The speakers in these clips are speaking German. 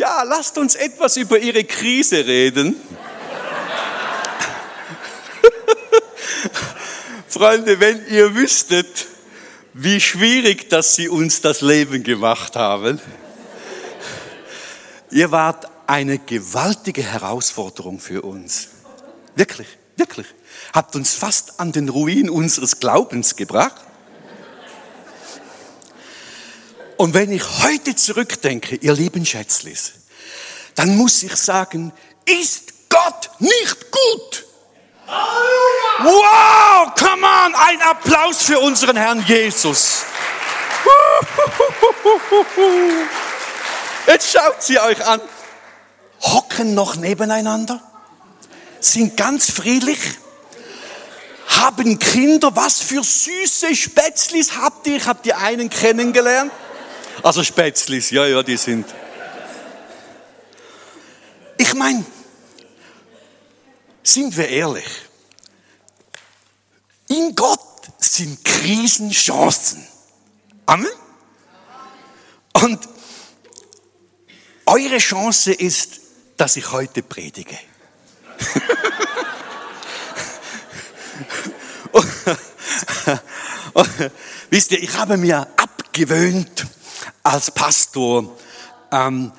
Ja, lasst uns etwas über Ihre Krise reden. Freunde, wenn ihr wüsstet, wie schwierig, dass Sie uns das Leben gemacht haben. Ihr wart eine gewaltige Herausforderung für uns. Wirklich, wirklich. Habt uns fast an den Ruin unseres Glaubens gebracht. Und wenn ich heute zurückdenke, ihr lieben Schätzlis, dann muss ich sagen, ist Gott nicht gut? Wow, come on, ein Applaus für unseren Herrn Jesus. Jetzt schaut sie euch an. Hocken noch nebeneinander, sind ganz friedlich, haben Kinder. Was für süße Spätzlis habt ihr? Ich habe die einen kennengelernt. Also Spätzlis, ja, ja, die sind. Ich meine, sind wir ehrlich, in Gott sind Krisen Chancen. Amen. Und eure Chance ist, dass ich heute predige. wisst ihr, ich habe mir abgewöhnt, als Pastor ähm,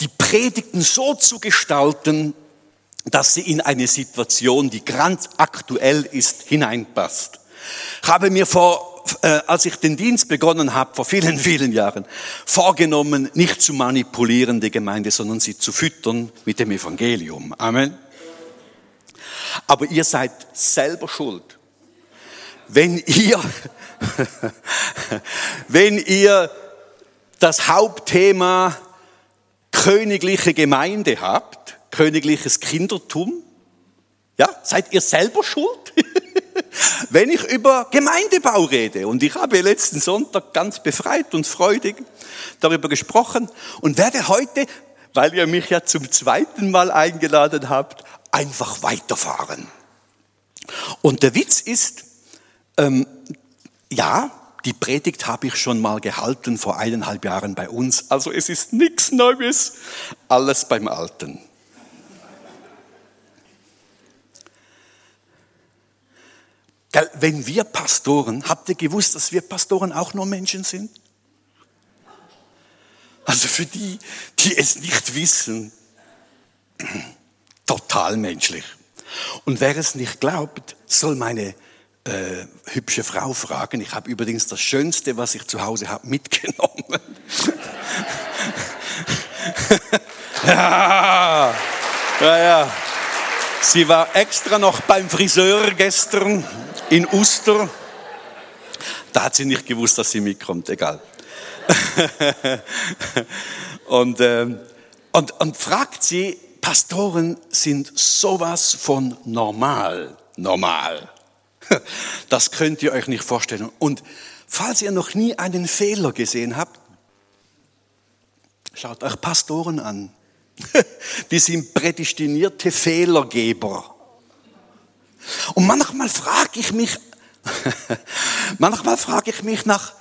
die Predigten so zu gestalten, dass sie in eine Situation, die ganz aktuell ist, hineinpasst. Ich habe mir vor, äh, als ich den Dienst begonnen habe, vor vielen, vielen Jahren, vorgenommen, nicht zu manipulieren, die Gemeinde, sondern sie zu füttern mit dem Evangelium. Amen. Aber ihr seid selber schuld. Wenn ihr, wenn ihr das Hauptthema königliche Gemeinde habt, königliches Kindertum, ja, seid ihr selber schuld? Wenn ich über Gemeindebau rede, und ich habe letzten Sonntag ganz befreit und freudig darüber gesprochen und werde heute, weil ihr mich ja zum zweiten Mal eingeladen habt, einfach weiterfahren. Und der Witz ist, ähm, ja, die Predigt habe ich schon mal gehalten vor eineinhalb Jahren bei uns. Also es ist nichts Neues, alles beim Alten. Wenn wir Pastoren, habt ihr gewusst, dass wir Pastoren auch nur Menschen sind? Also für die, die es nicht wissen, total menschlich. Und wer es nicht glaubt, soll meine äh, hübsche Frau fragen. Ich habe übrigens das Schönste, was ich zu Hause habe, mitgenommen. ja, ja, ja. Sie war extra noch beim Friseur gestern in Uster. Da hat sie nicht gewusst, dass sie mitkommt, egal. und, äh, und, und fragt sie, Pastoren sind sowas von normal, normal. Das könnt ihr euch nicht vorstellen. Und falls ihr noch nie einen Fehler gesehen habt, schaut euch Pastoren an. Die sind prädestinierte Fehlergeber. Und manchmal frage ich mich, manchmal frage ich mich nach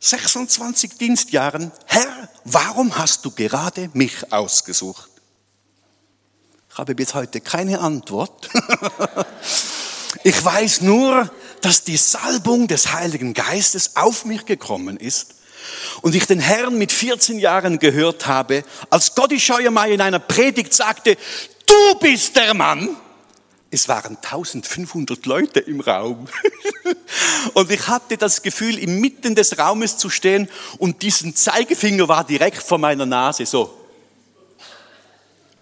26 Dienstjahren, Herr, warum hast du gerade mich ausgesucht? Ich habe bis heute keine Antwort. Ich weiß nur, dass die Salbung des Heiligen Geistes auf mich gekommen ist und ich den Herrn mit 14 Jahren gehört habe, als Gotti Scheuermeier in einer Predigt sagte, du bist der Mann. Es waren 1500 Leute im Raum. Und ich hatte das Gefühl, inmitten des Raumes zu stehen und diesen Zeigefinger war direkt vor meiner Nase, so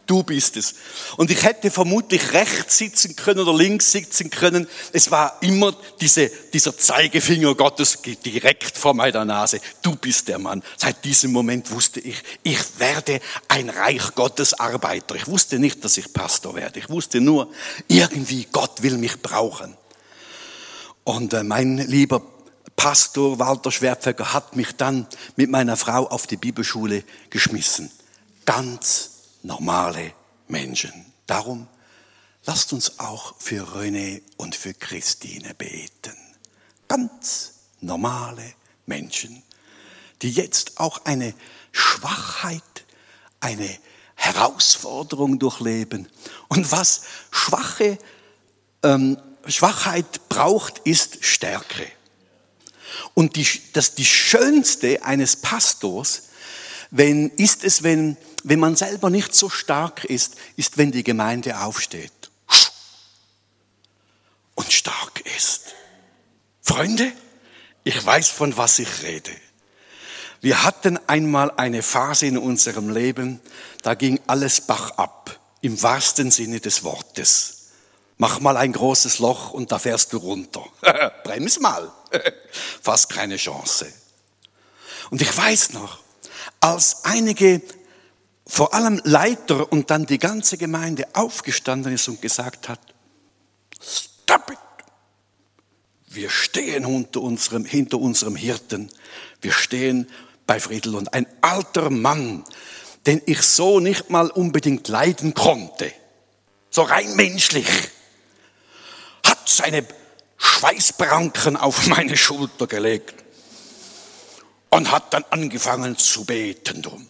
du bist es. Und ich hätte vermutlich rechts sitzen können oder links sitzen können. Es war immer diese, dieser Zeigefinger Gottes direkt vor meiner Nase. Du bist der Mann. Seit diesem Moment wusste ich, ich werde ein Reich Gottes Arbeiter. Ich wusste nicht, dass ich Pastor werde. Ich wusste nur, irgendwie Gott will mich brauchen. Und äh, mein lieber Pastor Walter Schwerpfecker hat mich dann mit meiner Frau auf die Bibelschule geschmissen. Ganz normale Menschen. Darum lasst uns auch für René und für Christine beten. Ganz normale Menschen, die jetzt auch eine Schwachheit, eine Herausforderung durchleben. Und was schwache ähm, Schwachheit braucht, ist Stärke. Und die, das die schönste eines Pastors, wenn, ist es, wenn, wenn man selber nicht so stark ist, ist, wenn die Gemeinde aufsteht und stark ist. Freunde, ich weiß, von was ich rede. Wir hatten einmal eine Phase in unserem Leben, da ging alles Bach ab, im wahrsten Sinne des Wortes. Mach mal ein großes Loch und da fährst du runter. Brems mal. Fast keine Chance. Und ich weiß noch, als einige, vor allem Leiter und dann die ganze Gemeinde aufgestanden ist und gesagt hat, stop it. Wir stehen hinter unserem, hinter unserem Hirten. Wir stehen bei Friedel und ein alter Mann, den ich so nicht mal unbedingt leiden konnte, so rein menschlich, hat seine Schweißbranken auf meine Schulter gelegt und hat dann angefangen zu beten drum.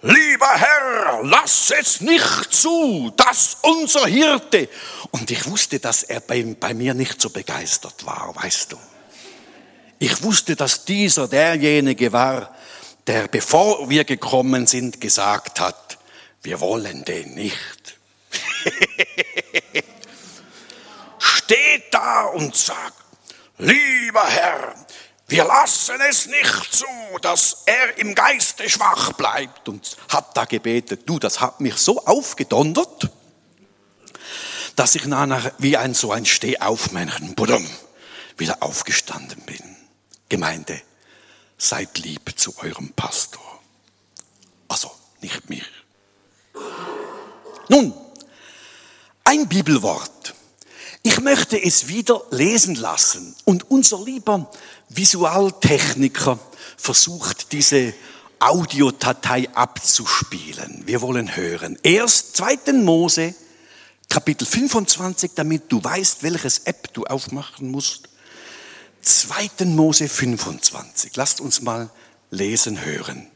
Lieber Herr, lass es nicht zu, dass unser Hirte. Und ich wusste, dass er bei, bei mir nicht so begeistert war, weißt du. Ich wusste, dass dieser derjenige war, der, bevor wir gekommen sind, gesagt hat, wir wollen den nicht. Steht da und sagt, lieber Herr, wir lassen es nicht zu, dass er im Geiste schwach bleibt und hat da gebetet. Du, das hat mich so aufgedondert, dass ich nachher wie ein so ein Stehaufmännchen, budum, wieder aufgestanden bin. Gemeinde, seid lieb zu eurem Pastor. Also, nicht mich. Nun, ein Bibelwort. Ich möchte es wieder lesen lassen. Und unser lieber Visualtechniker versucht, diese Audiodatei abzuspielen. Wir wollen hören. Erst 2. Mose, Kapitel 25, damit du weißt, welches App du aufmachen musst. 2. Mose 25. Lasst uns mal lesen hören.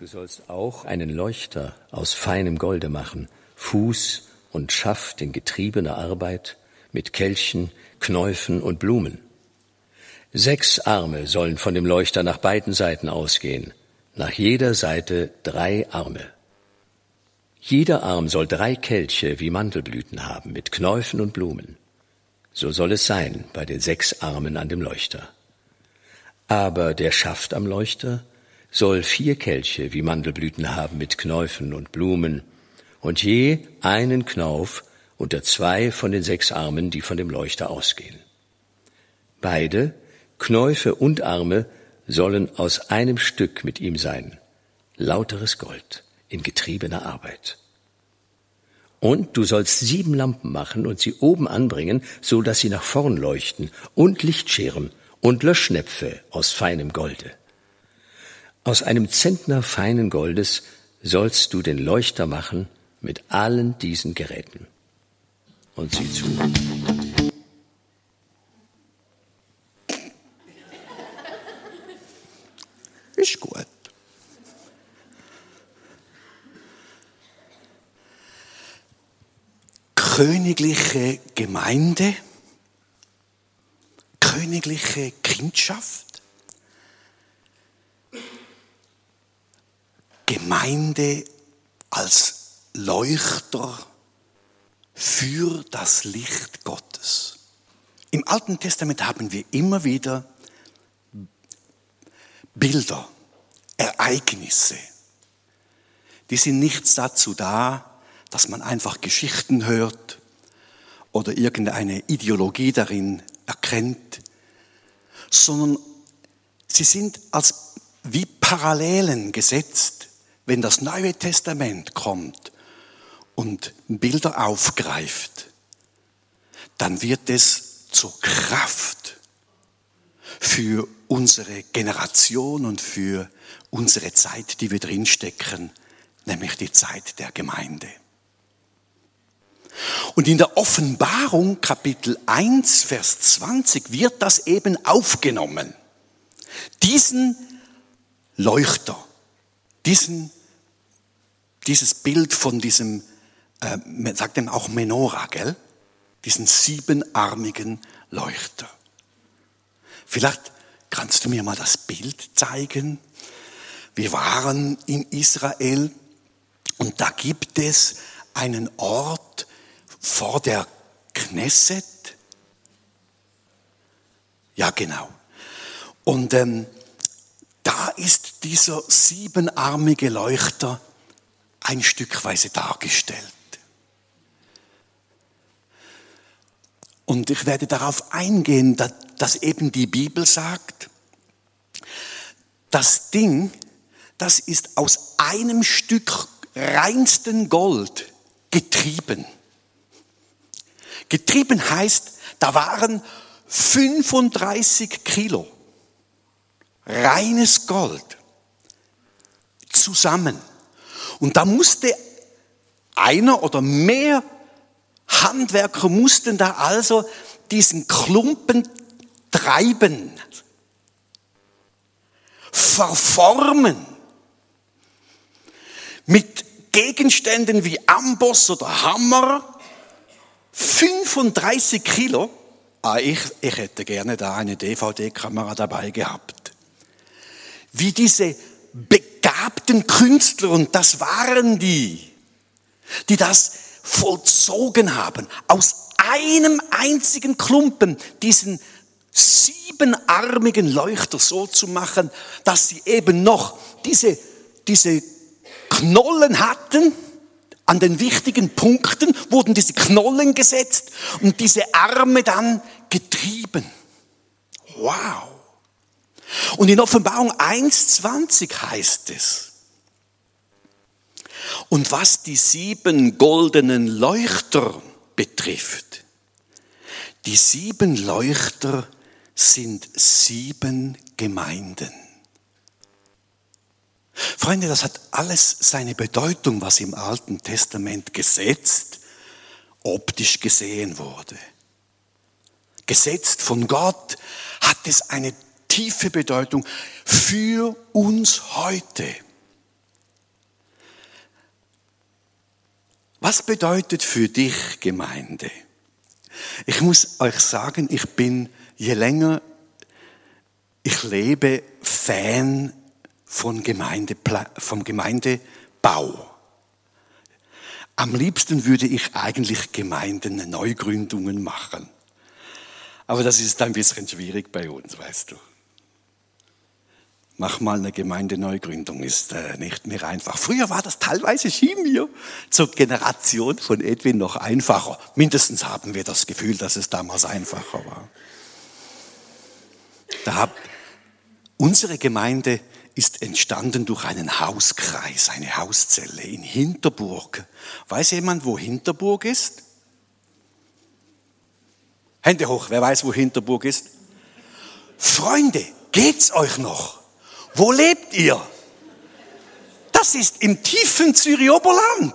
Du sollst auch einen Leuchter aus feinem Golde machen, Fuß und Schaft in getriebener Arbeit, mit Kelchen, Knäufen und Blumen. Sechs Arme sollen von dem Leuchter nach beiden Seiten ausgehen, nach jeder Seite drei Arme. Jeder Arm soll drei Kelche wie Mandelblüten haben, mit Knäufen und Blumen. So soll es sein bei den sechs Armen an dem Leuchter. Aber der Schaft am Leuchter soll vier Kelche wie Mandelblüten haben mit Knäufen und Blumen und je einen Knauf unter zwei von den sechs Armen, die von dem Leuchter ausgehen. Beide, Knäufe und Arme, sollen aus einem Stück mit ihm sein, lauteres Gold in getriebener Arbeit. Und du sollst sieben Lampen machen und sie oben anbringen, so dass sie nach vorn leuchten, und Lichtscheren und Löschnäpfe aus feinem Golde. Aus einem Zentner feinen Goldes sollst du den Leuchter machen mit allen diesen Geräten. Und sieh zu. Ist gut. königliche Gemeinde, königliche Kindschaft, Gemeinde als Leuchter für das Licht Gottes. Im Alten Testament haben wir immer wieder Bilder, Ereignisse. Die sind nicht dazu da, dass man einfach Geschichten hört oder irgendeine Ideologie darin erkennt, sondern sie sind als wie Parallelen gesetzt, wenn das Neue Testament kommt und Bilder aufgreift, dann wird es zur Kraft für unsere Generation und für unsere Zeit, die wir drinstecken, nämlich die Zeit der Gemeinde. Und in der Offenbarung Kapitel 1, Vers 20 wird das eben aufgenommen. Diesen Leuchter, diesen dieses Bild von diesem, äh, man sagt dem auch Menora, gell? Diesen siebenarmigen Leuchter. Vielleicht kannst du mir mal das Bild zeigen. Wir waren in Israel und da gibt es einen Ort vor der Knesset. Ja, genau. Und ähm, da ist dieser siebenarmige Leuchter ein Stückweise dargestellt. Und ich werde darauf eingehen, dass eben die Bibel sagt, das Ding, das ist aus einem Stück reinsten Gold getrieben. Getrieben heißt, da waren 35 Kilo reines Gold zusammen. Und da musste einer oder mehr Handwerker mussten da also diesen Klumpen treiben, verformen, mit Gegenständen wie Amboss oder Hammer, 35 Kilo. Ah, ich, ich hätte gerne da eine DVD-Kamera dabei gehabt. Wie diese begabten Künstler, und das waren die, die das vollzogen haben, aus einem einzigen Klumpen diesen siebenarmigen Leuchter so zu machen, dass sie eben noch diese, diese Knollen hatten, an den wichtigen Punkten wurden diese Knollen gesetzt und diese Arme dann getrieben. Wow. Und in Offenbarung 1.20 heißt es, und was die sieben goldenen Leuchter betrifft, die sieben Leuchter sind sieben Gemeinden. Freunde, das hat alles seine Bedeutung, was im Alten Testament gesetzt, optisch gesehen wurde. Gesetzt von Gott hat es eine tiefe Bedeutung für uns heute. Was bedeutet für dich Gemeinde? Ich muss euch sagen, ich bin je länger ich lebe Fan von Gemeinde, vom Gemeindebau. Am liebsten würde ich eigentlich Gemeinden Neugründungen machen. Aber das ist ein bisschen schwierig bei uns, weißt du mach mal eine Gemeindeneugründung, ist äh, nicht mehr einfach. Früher war das teilweise schien mir zur Generation von Edwin noch einfacher. Mindestens haben wir das Gefühl, dass es damals einfacher war. Da hab, unsere Gemeinde ist entstanden durch einen Hauskreis, eine Hauszelle in Hinterburg. Weiß jemand, wo Hinterburg ist? Hände hoch, wer weiß, wo Hinterburg ist? Freunde, geht's euch noch? Wo lebt ihr? Das ist im tiefen Zürich-Oberland.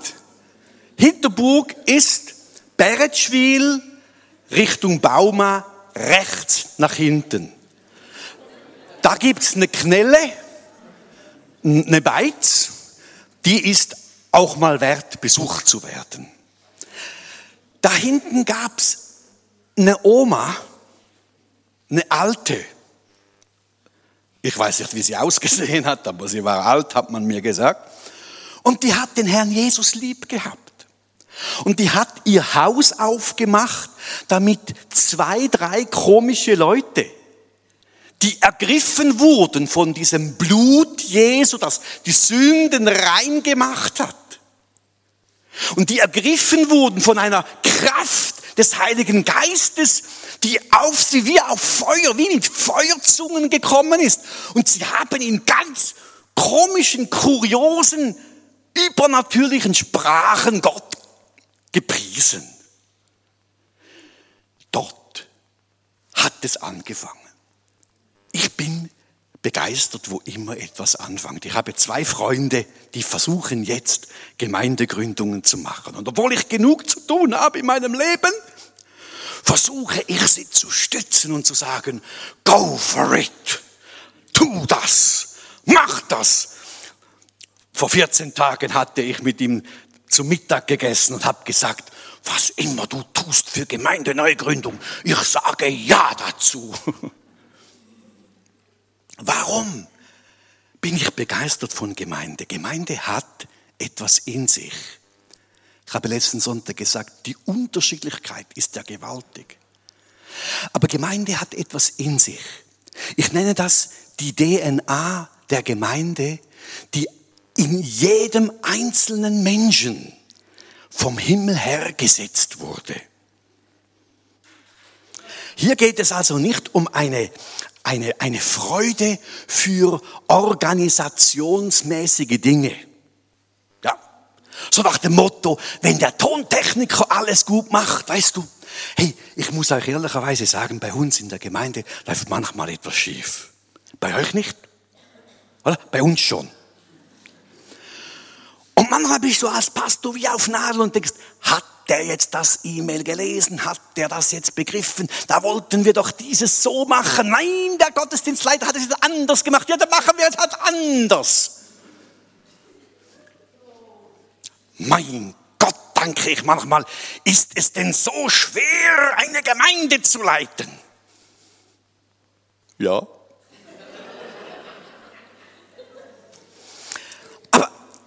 Hinterburg ist Beretschwil Richtung Bauma rechts nach hinten. Da gibt's eine Knelle, eine Beiz, die ist auch mal wert, besucht zu werden. Da hinten gab's eine Oma, eine alte, ich weiß nicht, wie sie ausgesehen hat, aber sie war alt, hat man mir gesagt. Und die hat den Herrn Jesus lieb gehabt. Und die hat ihr Haus aufgemacht, damit zwei, drei komische Leute, die ergriffen wurden von diesem Blut Jesu, das die Sünden rein gemacht hat. Und die ergriffen wurden von einer Kraft des Heiligen Geistes, die auf sie wie auf Feuer, wie mit Feuerzungen gekommen ist. Und sie haben in ganz komischen, kuriosen, übernatürlichen Sprachen Gott gepriesen. Dort hat es angefangen. Begeistert, wo immer etwas anfängt. Ich habe zwei Freunde, die versuchen jetzt Gemeindegründungen zu machen. Und obwohl ich genug zu tun habe in meinem Leben, versuche ich sie zu stützen und zu sagen, go for it, tu das, mach das. Vor 14 Tagen hatte ich mit ihm zu Mittag gegessen und habe gesagt, was immer du tust für Gemeindeneugründung, ich sage ja dazu. Warum bin ich begeistert von Gemeinde? Gemeinde hat etwas in sich. Ich habe letzten Sonntag gesagt, die Unterschiedlichkeit ist ja gewaltig. Aber Gemeinde hat etwas in sich. Ich nenne das die DNA der Gemeinde, die in jedem einzelnen Menschen vom Himmel her gesetzt wurde. Hier geht es also nicht um eine, eine, eine Freude für organisationsmäßige Dinge. Ja. So nach dem Motto, wenn der Tontechniker alles gut macht, weißt du, hey, ich muss euch ehrlicherweise sagen, bei uns in der Gemeinde läuft manchmal etwas schief. Bei euch nicht? Oder? Bei uns schon. Und manchmal bist du als Pastor wie auf Nadel und denkst, hat der jetzt das E-Mail gelesen? Hat der das jetzt begriffen? Da wollten wir doch dieses so machen. Nein, der Gottesdienstleiter hat es jetzt anders gemacht. Ja, dann machen wir es halt anders. Mein Gott, danke ich manchmal, ist es denn so schwer, eine Gemeinde zu leiten? Ja.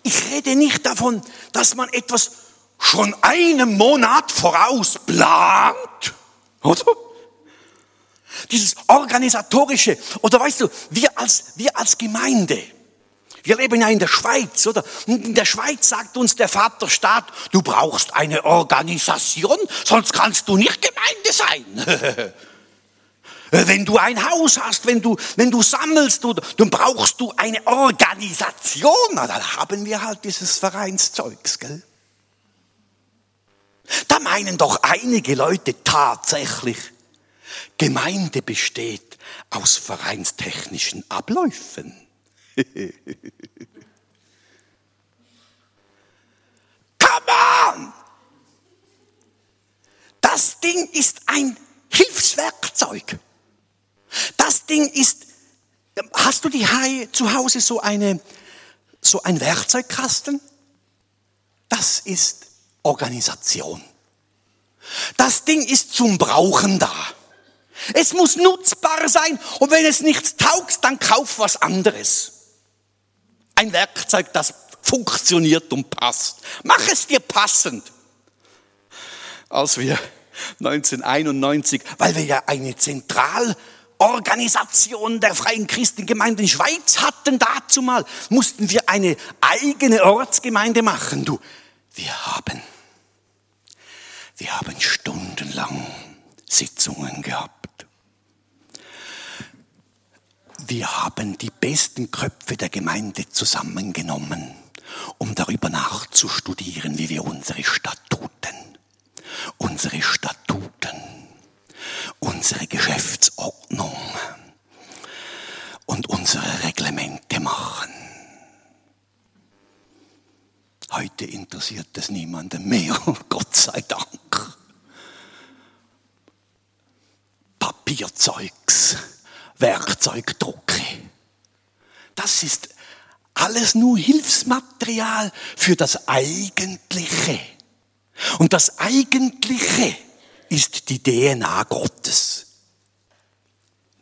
Ich rede nicht davon, dass man etwas schon einen Monat voraus plant, oder? Dieses organisatorische, oder weißt du, wir als, wir als Gemeinde, wir leben ja in der Schweiz, oder? Und in der Schweiz sagt uns der Vaterstaat, du brauchst eine Organisation, sonst kannst du nicht Gemeinde sein. Wenn du ein Haus hast, wenn du, wenn du sammelst, du, dann brauchst du eine Organisation. Na, dann haben wir halt dieses Vereinszeugs, gell? Da meinen doch einige Leute tatsächlich, Gemeinde besteht aus vereinstechnischen Abläufen. Come on! Das Ding ist ein Hilfswerkzeug. Das Ding ist, hast du die Hai zu Hause so eine, so ein Werkzeugkasten? Das ist Organisation. Das Ding ist zum Brauchen da. Es muss nutzbar sein und wenn es nichts taugt, dann kauf was anderes. Ein Werkzeug, das funktioniert und passt. Mach es dir passend. Als wir 1991, weil wir ja eine Zentral Organisation der Freien Christengemeinde in Schweiz hatten dazu mal, mussten wir eine eigene Ortsgemeinde machen. Du, wir haben, wir haben stundenlang Sitzungen gehabt. Wir haben die besten Köpfe der Gemeinde zusammengenommen, um darüber nachzustudieren, wie wir unsere Statuten, unsere Statuten unsere Geschäftsordnung und unsere Reglemente machen. Heute interessiert es niemanden mehr, Gott sei Dank. Papierzeugs, Werkzeugdrucke. Das ist alles nur Hilfsmaterial für das Eigentliche. Und das Eigentliche ist die DNA Gottes.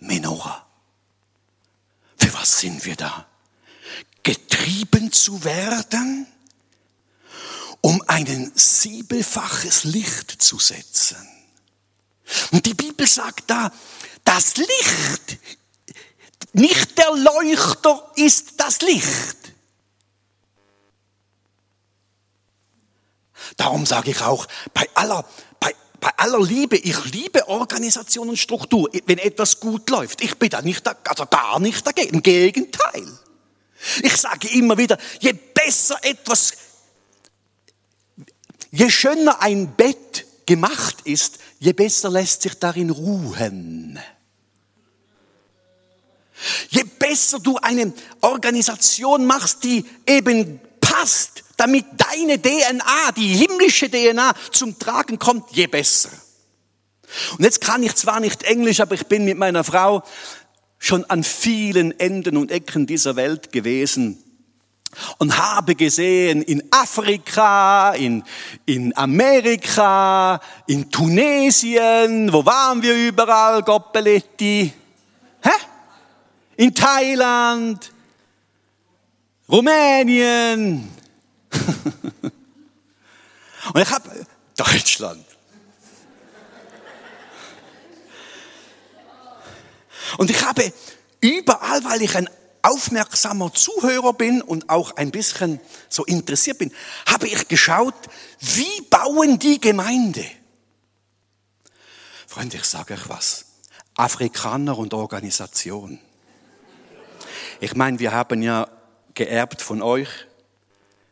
Menora. Für was sind wir da? Getrieben zu werden, um ein siebelfaches Licht zu setzen. Und die Bibel sagt da, das Licht, nicht der Leuchter ist das Licht. Darum sage ich auch, bei aller bei aller Liebe, ich liebe Organisation und Struktur, wenn etwas gut läuft. Ich bin da nicht, also gar nicht dagegen. Im Gegenteil. Ich sage immer wieder, je besser etwas, je schöner ein Bett gemacht ist, je besser lässt sich darin ruhen. Je besser du eine Organisation machst, die eben passt, damit deine DNA, die himmlische DNA zum Tragen kommt, je besser. Und jetzt kann ich zwar nicht Englisch, aber ich bin mit meiner Frau schon an vielen Enden und Ecken dieser Welt gewesen. Und habe gesehen in Afrika, in, in Amerika, in Tunesien, wo waren wir überall, Goppeletti? Hä? In Thailand, Rumänien. und ich habe Deutschland. Und ich habe überall, weil ich ein aufmerksamer Zuhörer bin und auch ein bisschen so interessiert bin, habe ich geschaut, wie bauen die Gemeinde? Freunde, ich sage euch was. Afrikaner und Organisation. Ich meine, wir haben ja geerbt von euch,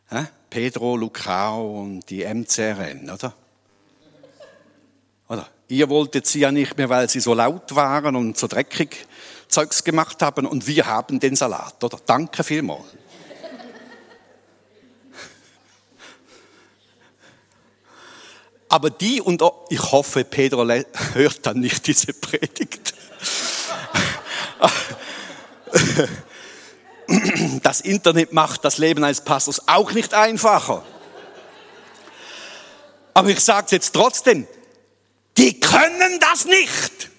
hä? Pedro, Lucao und die MCRN, oder? Oder? Ihr wolltet sie ja nicht mehr, weil sie so laut waren und so dreckig Zeugs gemacht haben und wir haben den Salat, oder? Danke vielmals. Aber die und ich hoffe, Pedro hört dann nicht diese Predigt. Das Internet macht das Leben eines Pastors auch nicht einfacher. Aber ich sage es jetzt trotzdem, die können das nicht.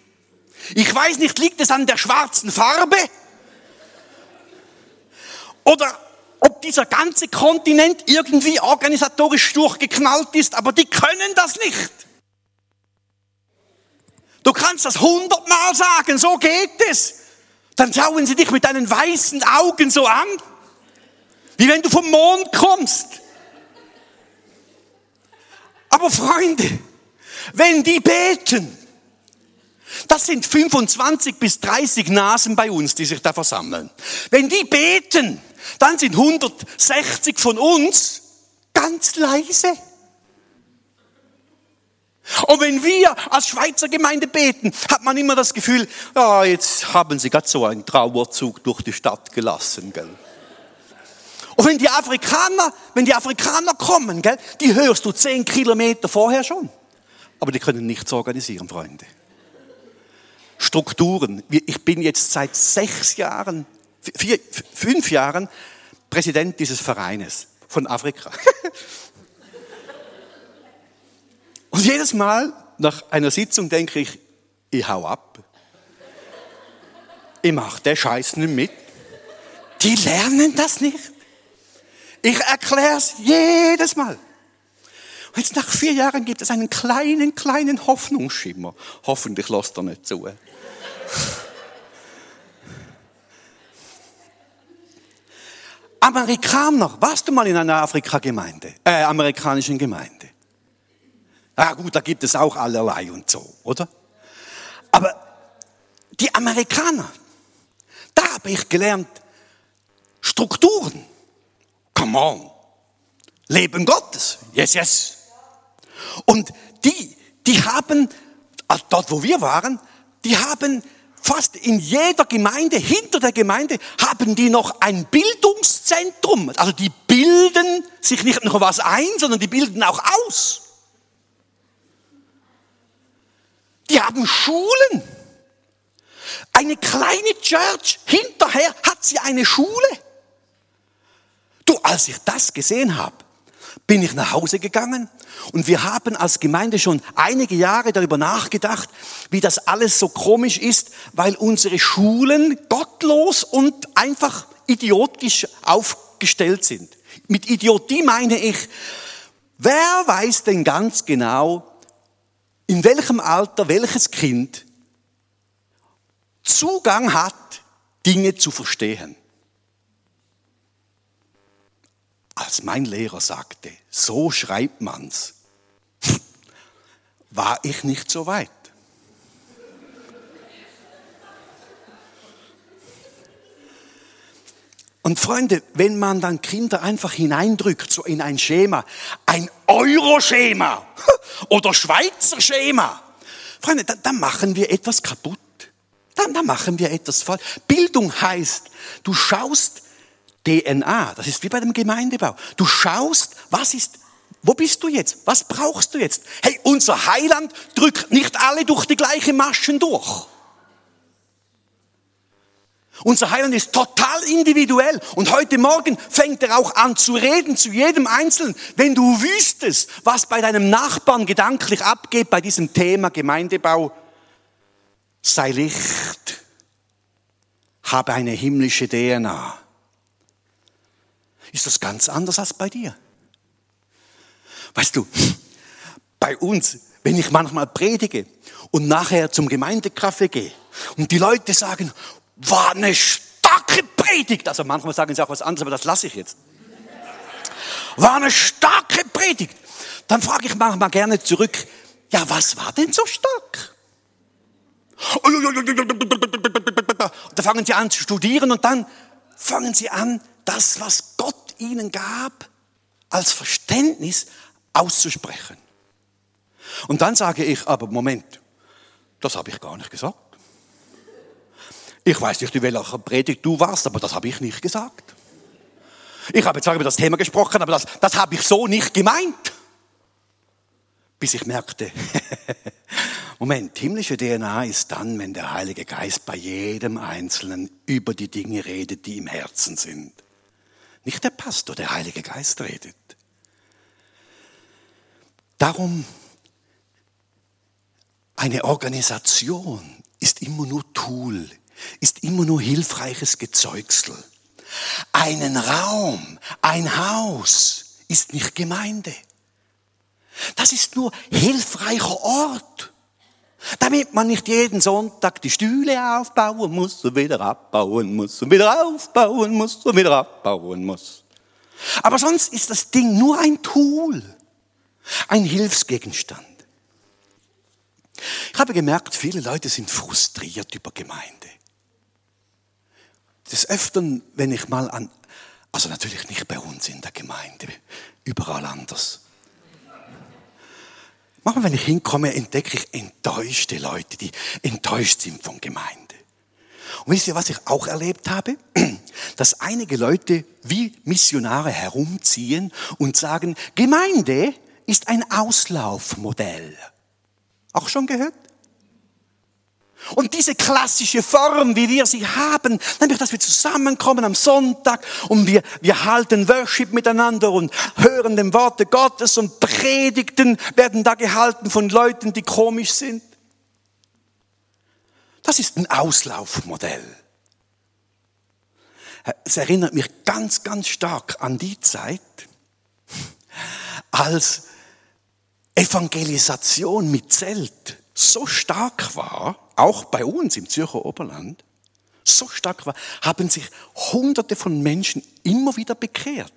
Ich weiß nicht, liegt es an der schwarzen Farbe? Oder ob dieser ganze Kontinent irgendwie organisatorisch durchgeknallt ist, aber die können das nicht. Du kannst das hundertmal sagen, so geht es. Dann schauen sie dich mit deinen weißen Augen so an, wie wenn du vom Mond kommst. Aber Freunde, wenn die beten, das sind 25 bis 30 Nasen bei uns, die sich da versammeln. Wenn die beten, dann sind 160 von uns ganz leise. Und wenn wir als Schweizer Gemeinde beten, hat man immer das Gefühl, ja, oh, jetzt haben sie gerade so einen Trauerzug durch die Stadt gelassen, gell? Und wenn die Afrikaner, wenn die Afrikaner kommen, gell, die hörst du zehn Kilometer vorher schon. Aber die können nichts organisieren, Freunde. Strukturen. Ich bin jetzt seit sechs Jahren, vier, fünf Jahren Präsident dieses Vereines von Afrika. Und jedes Mal nach einer Sitzung denke ich, ich hau ab. Ich mache den Scheiß nicht mit. Die lernen das nicht. Ich erkläre es jedes Mal. Und jetzt nach vier Jahren gibt es einen kleinen, kleinen Hoffnungsschimmer. Hoffentlich lässt er nicht zu. Amerikaner, warst du mal in einer Afrika-Gemeinde, äh, amerikanischen Gemeinde? Ja gut, da gibt es auch allerlei und so, oder? Aber die Amerikaner, da habe ich gelernt, Strukturen. Come on. Leben Gottes. Yes, yes. Und die, die haben, äh, dort wo wir waren, die haben fast in jeder Gemeinde, hinter der Gemeinde, haben die noch ein Bildungszentrum. Also die bilden sich nicht nur was ein, sondern die bilden auch aus. Die haben Schulen. Eine kleine Church, hinterher hat sie eine Schule. Du, als ich das gesehen habe, bin ich nach Hause gegangen und wir haben als Gemeinde schon einige Jahre darüber nachgedacht, wie das alles so komisch ist, weil unsere Schulen gottlos und einfach idiotisch aufgestellt sind. Mit Idiotie meine ich, wer weiß denn ganz genau, in welchem Alter welches Kind Zugang hat, Dinge zu verstehen. Als mein Lehrer sagte, so schreibt man's, war ich nicht so weit. Und Freunde, wenn man dann Kinder einfach hineindrückt, so in ein Schema, ein Euro-Schema oder Schweizer Schema, Freunde, dann, dann machen wir etwas kaputt. Dann, dann machen wir etwas falsch. Bildung heißt, du schaust DNA. Das ist wie bei dem Gemeindebau. Du schaust, was ist, wo bist du jetzt? Was brauchst du jetzt? Hey, unser Heiland drückt nicht alle durch die gleiche Maschen durch. Unser Heiland ist total individuell. Und heute Morgen fängt er auch an zu reden zu jedem Einzelnen. Wenn du wüsstest, was bei deinem Nachbarn gedanklich abgeht bei diesem Thema Gemeindebau, sei Licht, habe eine himmlische DNA. Ist das ganz anders als bei dir? Weißt du, bei uns, wenn ich manchmal predige und nachher zum Gemeindekaffee gehe und die Leute sagen, war eine starke Predigt. Also manchmal sagen sie auch was anderes, aber das lasse ich jetzt. War eine starke Predigt. Dann frage ich manchmal gerne zurück, ja, was war denn so stark? Da fangen sie an zu studieren und dann fangen sie an, das, was Gott ihnen gab, als Verständnis auszusprechen. Und dann sage ich, aber Moment, das habe ich gar nicht gesagt. Ich weiß nicht, in welcher Predigt du warst, aber das habe ich nicht gesagt. Ich habe zwar über das Thema gesprochen, aber das, das habe ich so nicht gemeint. Bis ich merkte, Moment, himmlische DNA ist dann, wenn der Heilige Geist bei jedem Einzelnen über die Dinge redet, die im Herzen sind. Nicht der Pastor, der Heilige Geist redet. Darum, eine Organisation ist immer nur Tool, ist immer nur hilfreiches Gezeugsel. Einen Raum, ein Haus ist nicht Gemeinde. Das ist nur hilfreicher Ort, damit man nicht jeden Sonntag die Stühle aufbauen muss und wieder abbauen muss und wieder aufbauen muss und wieder abbauen muss. Aber sonst ist das Ding nur ein Tool, ein Hilfsgegenstand. Ich habe gemerkt, viele Leute sind frustriert über Gemeinde des Öfteren, wenn ich mal an, also natürlich nicht bei uns in der Gemeinde, überall anders. Manchmal, wenn ich hinkomme, entdecke ich enttäuschte Leute, die enttäuscht sind von Gemeinde. Und wisst ihr, was ich auch erlebt habe? Dass einige Leute wie Missionare herumziehen und sagen, Gemeinde ist ein Auslaufmodell. Auch schon gehört? Und diese klassische Form, wie wir sie haben, nämlich, dass wir zusammenkommen am Sonntag und wir, wir halten Worship miteinander und hören dem Worte Gottes und Predigten werden da gehalten von Leuten, die komisch sind. Das ist ein Auslaufmodell. Es erinnert mich ganz, ganz stark an die Zeit, als Evangelisation mit Zelt so stark war, auch bei uns im Zürcher Oberland, so stark war, haben sich Hunderte von Menschen immer wieder bekehrt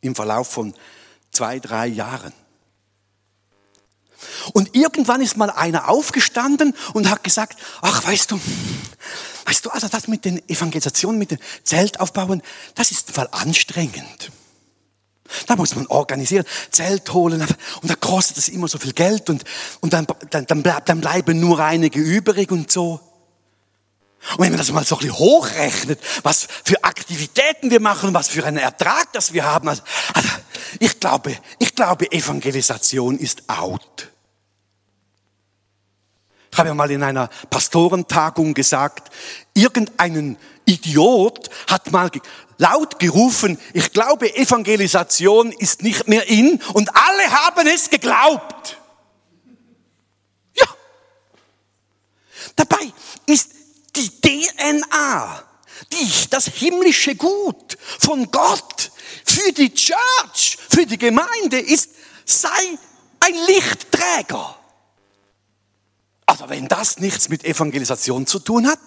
im Verlauf von zwei, drei Jahren. Und irgendwann ist mal einer aufgestanden und hat gesagt, ach, weißt du, weißt du, also das mit den Evangelisationen, mit dem Zeltaufbauen, das ist Fall anstrengend. Da muss man organisieren, Zelt holen und da kostet es immer so viel Geld und, und dann, dann, dann, bleib, dann bleiben nur einige übrig und so. Und wenn man das mal so ein bisschen hochrechnet, was für Aktivitäten wir machen, was für einen Ertrag das wir haben, also, also ich glaube, ich glaube, Evangelisation ist out. Ich habe ja mal in einer Pastorentagung gesagt, irgendeinen Idiot hat mal laut gerufen, ich glaube, Evangelisation ist nicht mehr in und alle haben es geglaubt. Ja. Dabei ist die DNA, die, das himmlische Gut von Gott für die Church, für die Gemeinde ist, sei ein Lichtträger. Also wenn das nichts mit Evangelisation zu tun hat.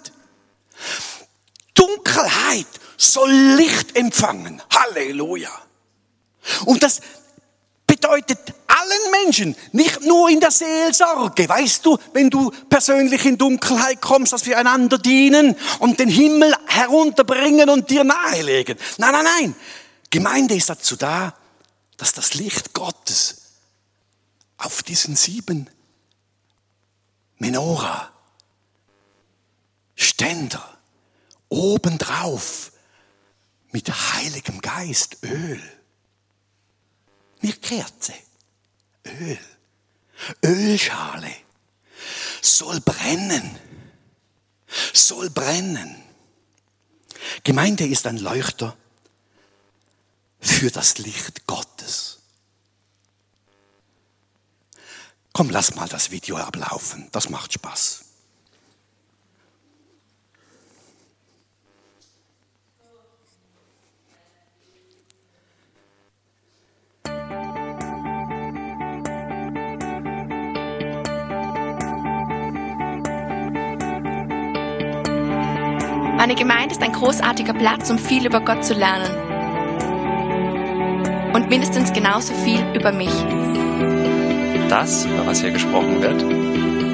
Dunkelheit soll Licht empfangen. Halleluja. Und das bedeutet allen Menschen, nicht nur in der Seelsorge. Weißt du, wenn du persönlich in Dunkelheit kommst, dass wir einander dienen und den Himmel herunterbringen und dir nahelegen. Nein, nein, nein. Gemeinde ist dazu da, dass das Licht Gottes auf diesen sieben Menora, Ständer, obendrauf mit heiligem Geist Öl. Nicht Kerze, Öl. Ölschale soll brennen, soll brennen. Gemeinde ist ein Leuchter für das Licht Gottes. Komm, lass mal das Video ablaufen. Das macht Spaß. Meine Gemeinde ist ein großartiger Platz, um viel über Gott zu lernen. Und mindestens genauso viel über mich. Das, über was hier gesprochen wird,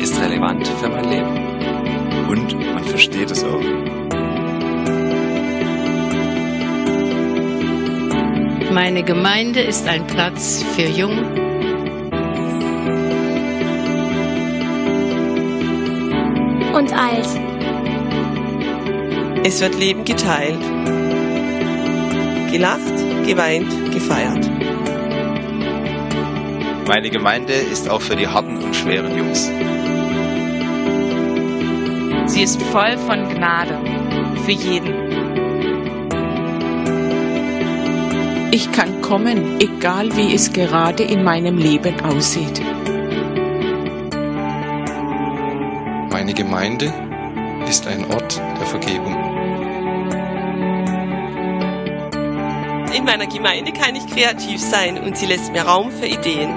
ist relevant für mein Leben. Und man versteht es auch. Meine Gemeinde ist ein Platz für Jung und alt. Es wird Leben geteilt, gelacht, geweint, gefeiert. Meine Gemeinde ist auch für die harten und schweren Jungs. Sie ist voll von Gnade für jeden. Ich kann kommen, egal wie es gerade in meinem Leben aussieht. Meine Gemeinde ist ein Ort meiner Gemeinde kann ich kreativ sein und sie lässt mir Raum für Ideen.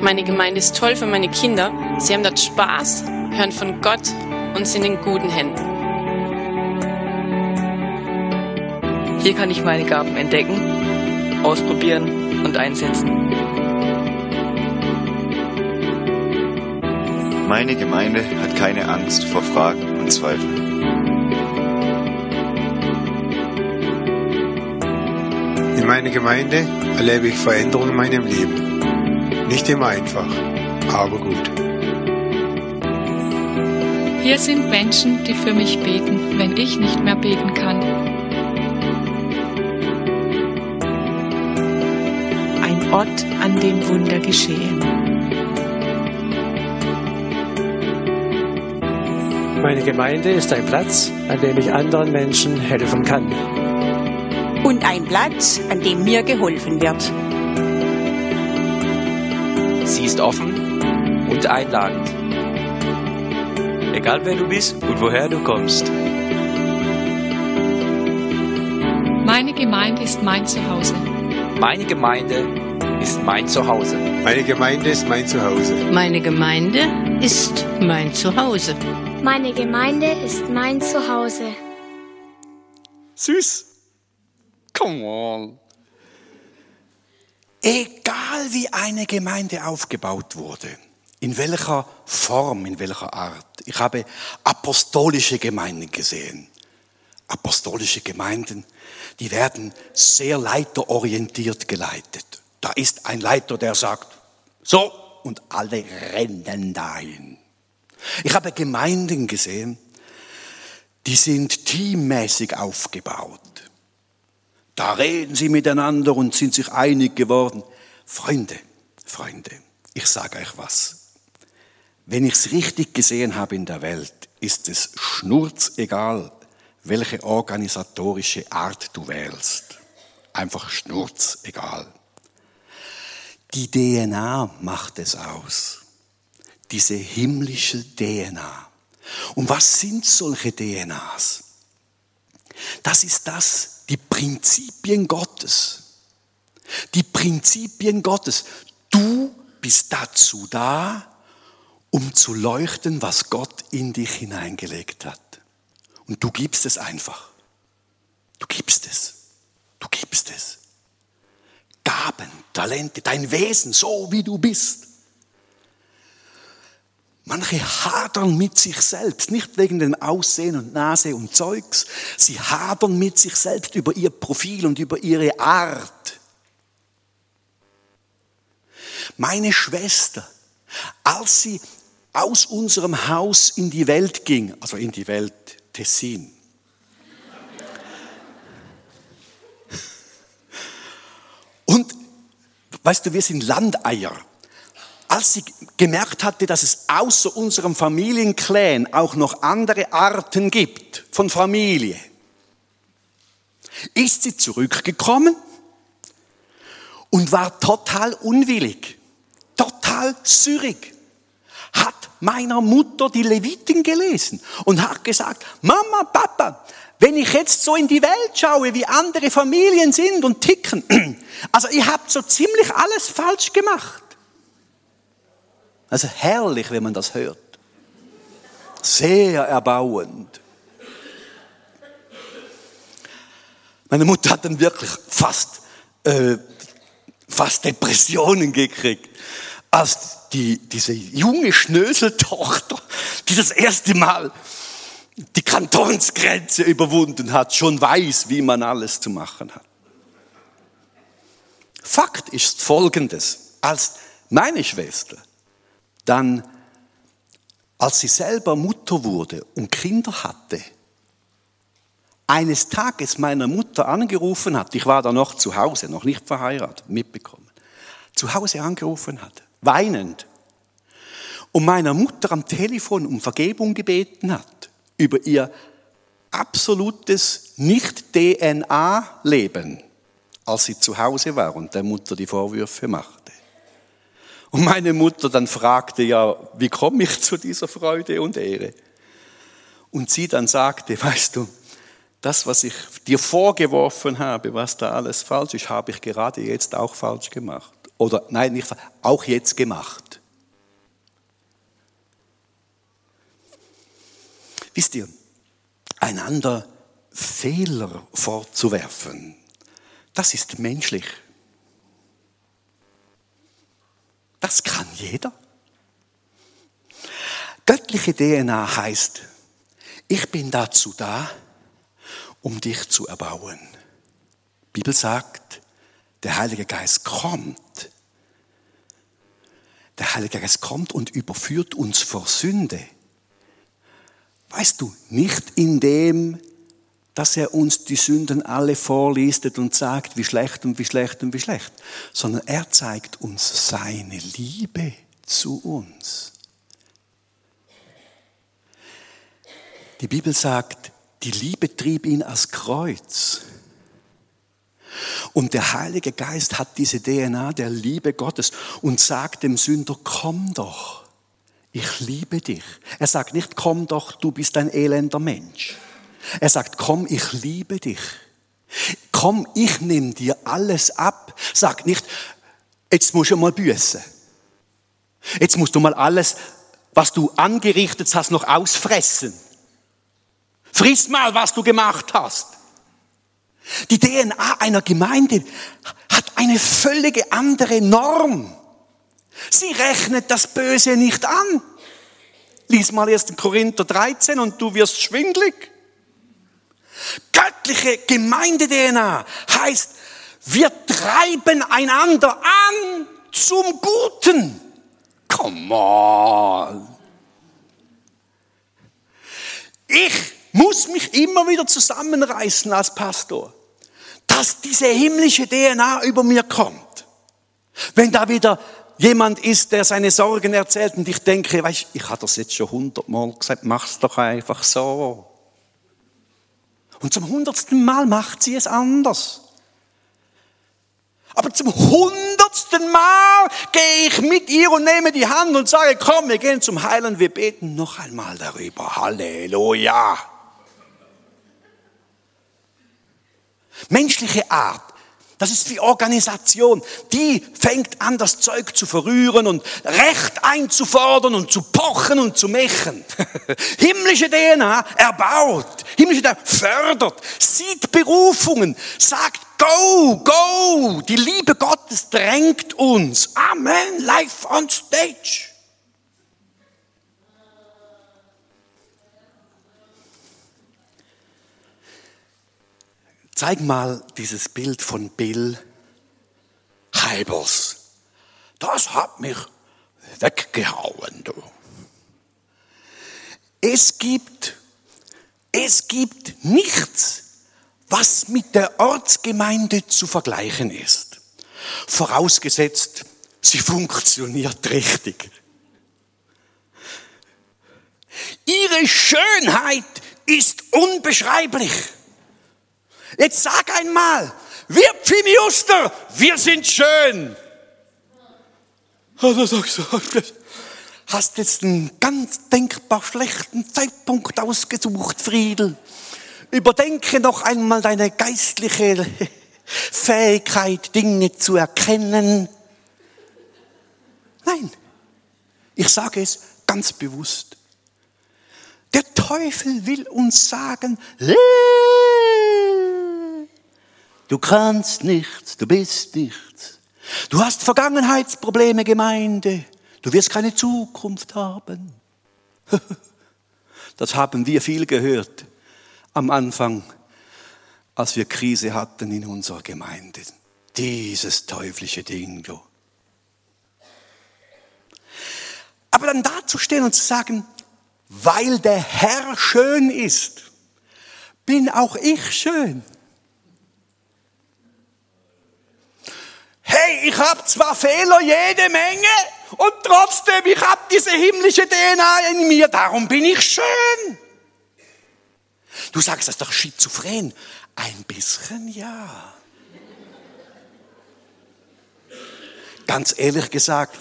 Meine Gemeinde ist toll für meine Kinder. Sie haben dort Spaß, hören von Gott und sind in guten Händen. Hier kann ich meine Gaben entdecken, ausprobieren und einsetzen. Meine Gemeinde hat keine Angst vor Fragen und Zweifeln. In meiner Gemeinde erlebe ich Veränderungen in meinem Leben. Nicht immer einfach, aber gut. Hier sind Menschen, die für mich beten, wenn ich nicht mehr beten kann. Ein Ort, an dem Wunder geschehen. Meine Gemeinde ist ein Platz, an dem ich anderen Menschen helfen kann. Ein Platz, an dem mir geholfen wird. Sie ist offen und einladend. Egal wer du bist und woher du kommst. Meine Gemeinde ist mein Zuhause. Meine Gemeinde ist mein Zuhause. Meine Gemeinde ist mein Zuhause. Meine Gemeinde ist mein Zuhause. Meine Gemeinde ist mein Zuhause. Süß. Come on. Egal wie eine Gemeinde aufgebaut wurde, in welcher Form, in welcher Art. Ich habe apostolische Gemeinden gesehen. Apostolische Gemeinden, die werden sehr leiterorientiert geleitet. Da ist ein Leiter, der sagt, so, und alle rennen dahin. Ich habe Gemeinden gesehen, die sind teammäßig aufgebaut. Da reden sie miteinander und sind sich einig geworden. Freunde, Freunde, ich sage euch was. Wenn ich es richtig gesehen habe in der Welt, ist es schnurzegal, welche organisatorische Art du wählst. Einfach schnurzegal. Die DNA macht es aus. Diese himmlische DNA. Und was sind solche DNAs? Das ist das, die Prinzipien Gottes. Die Prinzipien Gottes. Du bist dazu da, um zu leuchten, was Gott in dich hineingelegt hat. Und du gibst es einfach. Du gibst es. Du gibst es. Gaben, Talente, dein Wesen, so wie du bist. Manche hadern mit sich selbst, nicht wegen dem Aussehen und Nase und Zeugs. Sie hadern mit sich selbst über ihr Profil und über ihre Art. Meine Schwester, als sie aus unserem Haus in die Welt ging, also in die Welt Tessin, und weißt du, wir sind Landeier. Als sie gemerkt hatte, dass es außer unserem Familienclan auch noch andere Arten gibt von Familie, ist sie zurückgekommen und war total unwillig, total sürig, hat meiner Mutter die Leviten gelesen und hat gesagt, Mama, Papa, wenn ich jetzt so in die Welt schaue, wie andere Familien sind und ticken, also ihr habt so ziemlich alles falsch gemacht. Also herrlich, wenn man das hört. Sehr erbauend. Meine Mutter hat dann wirklich fast, äh, fast Depressionen gekriegt, als die, diese junge Schnöseltochter, die das erste Mal die Kantonsgrenze überwunden hat, schon weiß, wie man alles zu machen hat. Fakt ist folgendes, als meine Schwester dann, als sie selber Mutter wurde und Kinder hatte, eines Tages meiner Mutter angerufen hat, ich war da noch zu Hause, noch nicht verheiratet, mitbekommen, zu Hause angerufen hat, weinend, und meiner Mutter am Telefon um Vergebung gebeten hat über ihr absolutes Nicht-DNA-Leben, als sie zu Hause war und der Mutter die Vorwürfe machte. Und meine Mutter dann fragte, ja, wie komme ich zu dieser Freude und Ehre? Und sie dann sagte, weißt du, das, was ich dir vorgeworfen habe, was da alles falsch ist, habe ich gerade jetzt auch falsch gemacht. Oder nein, nicht auch jetzt gemacht. Wisst ihr, einander Fehler vorzuwerfen, das ist menschlich. Das kann jeder. Göttliche DNA heißt, ich bin dazu da, um dich zu erbauen. Die Bibel sagt, der Heilige Geist kommt. Der Heilige Geist kommt und überführt uns vor Sünde. Weißt du, nicht indem, dass er uns die Sünden alle vorlistet und sagt, wie schlecht und wie schlecht und wie schlecht, sondern er zeigt uns seine Liebe zu uns. Die Bibel sagt, die Liebe trieb ihn als Kreuz. Und der Heilige Geist hat diese DNA der Liebe Gottes und sagt dem Sünder, komm doch, ich liebe dich. Er sagt nicht, komm doch, du bist ein elender Mensch. Er sagt, komm, ich liebe dich. Komm, ich nehme dir alles ab. Sag nicht, jetzt musst du mal büßen. Jetzt musst du mal alles, was du angerichtet hast, noch ausfressen. Friss mal, was du gemacht hast. Die DNA einer Gemeinde hat eine völlige andere Norm. Sie rechnet das Böse nicht an. Lies mal 1. Korinther 13 und du wirst schwindlig. Göttliche Gemeinde-DNA heißt, wir treiben einander an zum Guten. Come on. Ich muss mich immer wieder zusammenreißen als Pastor, dass diese himmlische DNA über mir kommt. Wenn da wieder jemand ist, der seine Sorgen erzählt und ich denke, weißt, ich habe das jetzt schon hundertmal gesagt, mach's doch einfach so. Und zum hundertsten Mal macht sie es anders. Aber zum hundertsten Mal gehe ich mit ihr und nehme die Hand und sage, komm, wir gehen zum Heiland, wir beten noch einmal darüber. Halleluja. Menschliche Art. Das ist wie Organisation. Die fängt an, das Zeug zu verrühren und Recht einzufordern und zu pochen und zu mechen. Himmlische DNA erbaut. Himmlische DNA fördert, sieht Berufungen, sagt Go, go. Die Liebe Gottes drängt uns. Amen. Life on stage. Zeig mal dieses Bild von Bill Heibels. Das hat mich weggehauen, du. Es gibt, es gibt nichts, was mit der Ortsgemeinde zu vergleichen ist. Vorausgesetzt, Sie funktioniert richtig. Ihre Schönheit ist unbeschreiblich. Jetzt sag einmal, wir Pfimiuster, wir sind schön. Oder sagst du, hast jetzt einen ganz denkbar schlechten Zeitpunkt ausgesucht, Friedel. Überdenke noch einmal deine geistliche Fähigkeit, Dinge zu erkennen. Nein, ich sage es ganz bewusst. Der Teufel will uns sagen, du kannst nichts, du bist nichts. Du hast Vergangenheitsprobleme, Gemeinde. Du wirst keine Zukunft haben. Das haben wir viel gehört am Anfang, als wir Krise hatten in unserer Gemeinde. Dieses teuflische Ding. Aber dann dazustehen und zu sagen, weil der Herr schön ist, bin auch ich schön. Hey, ich habe zwar Fehler jede Menge und trotzdem, ich habe diese himmlische DNA in mir, darum bin ich schön. Du sagst das ist doch schizophren. Ein bisschen ja. Ganz ehrlich gesagt,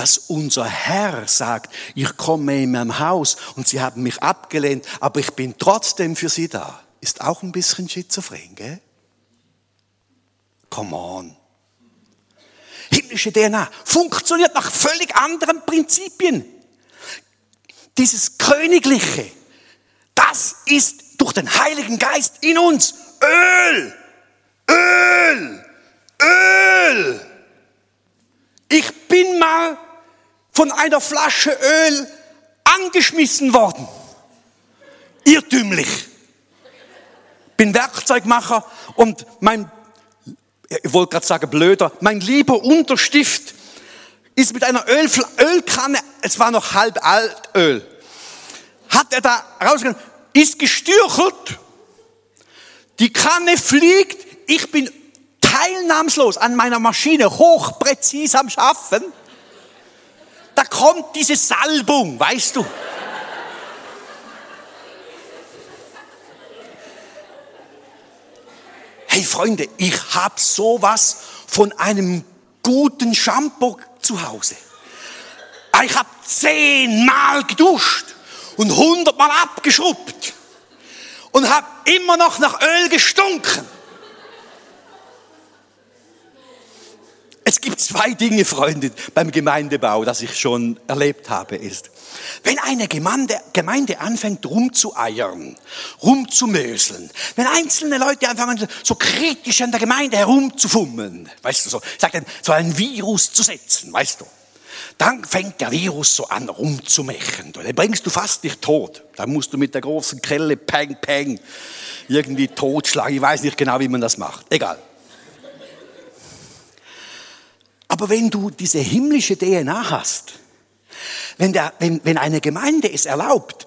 dass unser Herr sagt, ich komme in meinem Haus und sie haben mich abgelehnt, aber ich bin trotzdem für sie da, ist auch ein bisschen schizophren, gell? Come on. Himmlische DNA funktioniert nach völlig anderen Prinzipien. Dieses Königliche, das ist durch den Heiligen Geist in uns Öl. Öl. Öl. Ich bin mal von einer Flasche Öl angeschmissen worden. Irrtümlich. Bin Werkzeugmacher und mein, ich wollte gerade sagen blöder, mein lieber Unterstift ist mit einer Öl, Ölkanne, es war noch halb Altöl, hat er da rausgenommen, ist gestürchelt, die Kanne fliegt, ich bin teilnahmslos an meiner Maschine, hochpräzis am Schaffen. Da kommt diese Salbung, weißt du. Hey Freunde, ich habe sowas von einem guten Shampoo zu Hause. Ich habe zehnmal geduscht und hundertmal abgeschrubbt und habe immer noch nach Öl gestunken. Es gibt zwei Dinge, Freunde, beim Gemeindebau, das ich schon erlebt habe, ist, wenn eine Gemeinde, Gemeinde anfängt rumzueiern, rumzumöseln, wenn einzelne Leute anfangen, so kritisch an der Gemeinde herumzufummeln, weißt du, so, sag dann, so ein Virus zu setzen, weißt du, dann fängt der Virus so an rumzumechen. Dann bringst du fast dich tot. Dann musst du mit der großen Kelle, peng, peng, irgendwie totschlagen. Ich weiß nicht genau, wie man das macht. Egal. Aber wenn du diese himmlische DNA hast, wenn, der, wenn, wenn eine Gemeinde es erlaubt,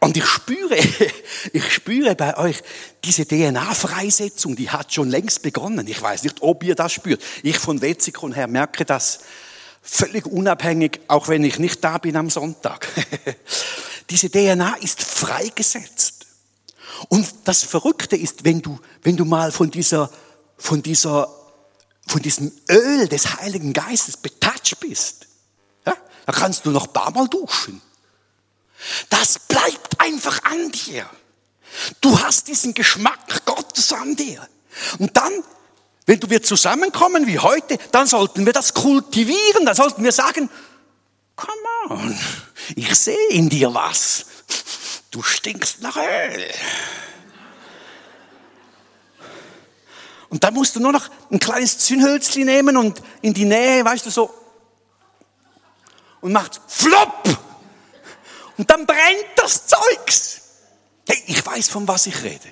und ich spüre, ich spüre bei euch, diese DNA-Freisetzung, die hat schon längst begonnen. Ich weiß nicht, ob ihr das spürt. Ich von Wetzikon her merke das völlig unabhängig, auch wenn ich nicht da bin am Sonntag. diese DNA ist freigesetzt. Und das Verrückte ist, wenn du, wenn du mal von dieser, von dieser von diesem Öl des Heiligen Geistes betatscht bist, ja, dann kannst du noch ein paar Mal duschen. Das bleibt einfach an dir. Du hast diesen Geschmack Gottes an dir. Und dann, wenn du wir zusammenkommen wie heute, dann sollten wir das kultivieren. Dann sollten wir sagen, come on, ich sehe in dir was. Du stinkst nach Öl. Und dann musst du nur noch ein kleines Zündhölzchen nehmen und in die Nähe, weißt du, so. Und macht flop. Und dann brennt das Zeugs. Hey, ich weiß, von was ich rede.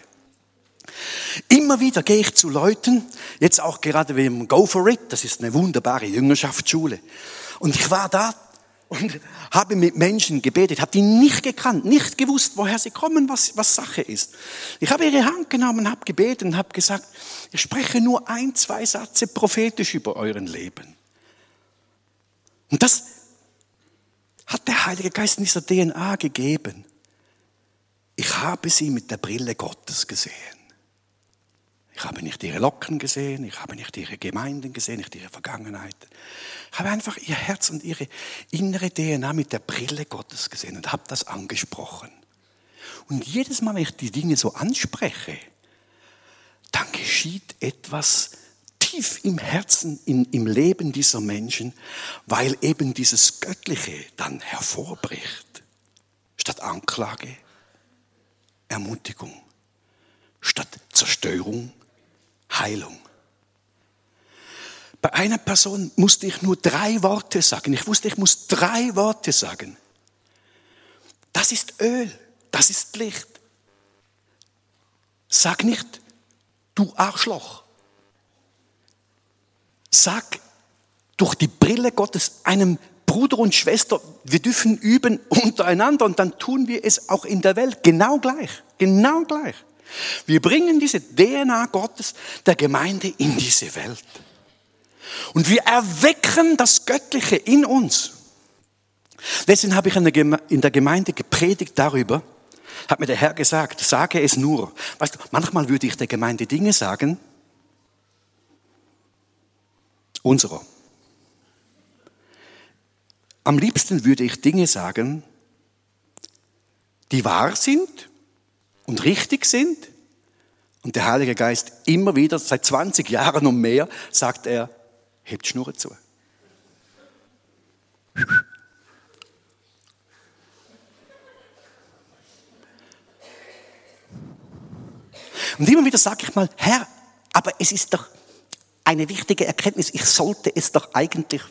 Immer wieder gehe ich zu Leuten, jetzt auch gerade wie im Go for It, das ist eine wunderbare Jüngerschaftsschule. Und ich war da und habe mit Menschen gebetet, habe die nicht gekannt, nicht gewusst, woher sie kommen, was, was Sache ist. Ich habe ihre Hand genommen, habe gebetet und habe gesagt, ich spreche nur ein, zwei Sätze prophetisch über euren Leben. Und das hat der Heilige Geist in dieser DNA gegeben. Ich habe sie mit der Brille Gottes gesehen. Ich habe nicht ihre Locken gesehen, ich habe nicht ihre Gemeinden gesehen, nicht ihre Vergangenheit. Ich habe einfach ihr Herz und ihre innere DNA mit der Brille Gottes gesehen und habe das angesprochen. Und jedes Mal, wenn ich die Dinge so anspreche, dann geschieht etwas tief im Herzen, in, im Leben dieser Menschen, weil eben dieses Göttliche dann hervorbricht. Statt Anklage, Ermutigung. Statt Zerstörung, Heilung. Bei einer Person musste ich nur drei Worte sagen. Ich wusste, ich muss drei Worte sagen. Das ist Öl, das ist Licht. Sag nicht, du Arschloch. Sag durch die Brille Gottes einem Bruder und Schwester, wir dürfen üben untereinander und dann tun wir es auch in der Welt genau gleich. Genau gleich. Wir bringen diese DNA Gottes der Gemeinde in diese Welt. Und wir erwecken das Göttliche in uns. Deswegen habe ich in der Gemeinde gepredigt darüber, hat mir der Herr gesagt, sage es nur. Weißt du, manchmal würde ich der Gemeinde Dinge sagen, unserer. Am liebsten würde ich Dinge sagen, die wahr sind und richtig sind. Und der Heilige Geist immer wieder, seit 20 Jahren und mehr, sagt er, hebt Schnurren zu. Und immer wieder sage ich mal, Herr, aber es ist doch eine wichtige Erkenntnis, ich sollte es doch eigentlich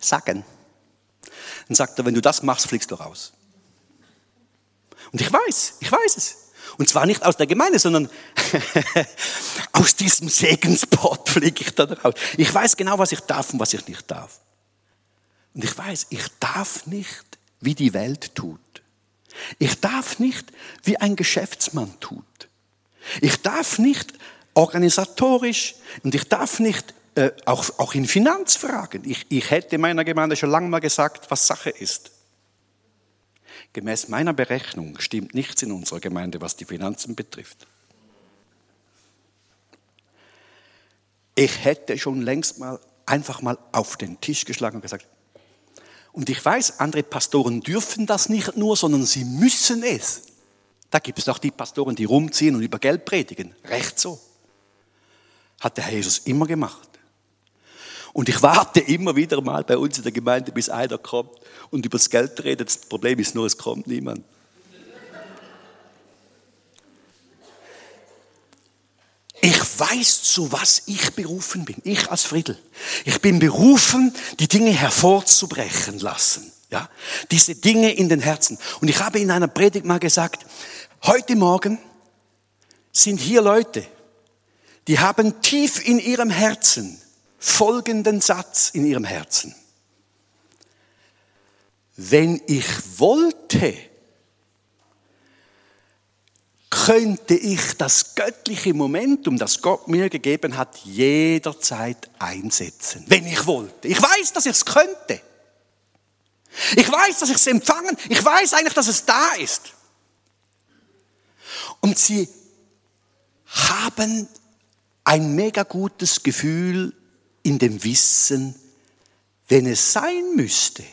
sagen. Dann sagt er, wenn du das machst, fliegst du raus. Und ich weiß, ich weiß es. Und zwar nicht aus der Gemeinde, sondern aus diesem Segenspot fliege ich da raus. Ich weiß genau, was ich darf und was ich nicht darf. Und ich weiß, ich darf nicht, wie die Welt tut. Ich darf nicht, wie ein Geschäftsmann tut. Ich darf nicht organisatorisch und ich darf nicht äh, auch, auch in Finanzfragen. Ich, ich hätte meiner Gemeinde schon lange mal gesagt, was Sache ist. Gemäß meiner Berechnung stimmt nichts in unserer Gemeinde, was die Finanzen betrifft. Ich hätte schon längst mal einfach mal auf den Tisch geschlagen und gesagt, und ich weiß, andere Pastoren dürfen das nicht nur, sondern sie müssen es. Da gibt es doch die Pastoren, die rumziehen und über Geld predigen. Recht so. Hat der Herr Jesus immer gemacht. Und ich warte immer wieder mal bei uns in der Gemeinde, bis einer kommt und über das Geld redet. Das Problem ist nur, es kommt niemand. Ich weiß, zu was ich berufen bin. Ich als Friedel. Ich bin berufen, die Dinge hervorzubrechen lassen. Ja? Diese Dinge in den Herzen. Und ich habe in einer Predigt mal gesagt, heute Morgen sind hier Leute, die haben tief in ihrem Herzen folgenden Satz in ihrem Herzen. Wenn ich wollte, könnte ich das göttliche Momentum, das Gott mir gegeben hat, jederzeit einsetzen. Wenn ich wollte. Ich weiß, dass ich es könnte. Ich weiß, dass ich es empfangen. Ich weiß eigentlich, dass es da ist. Und sie haben ein mega gutes Gefühl in dem Wissen, wenn es sein müsste,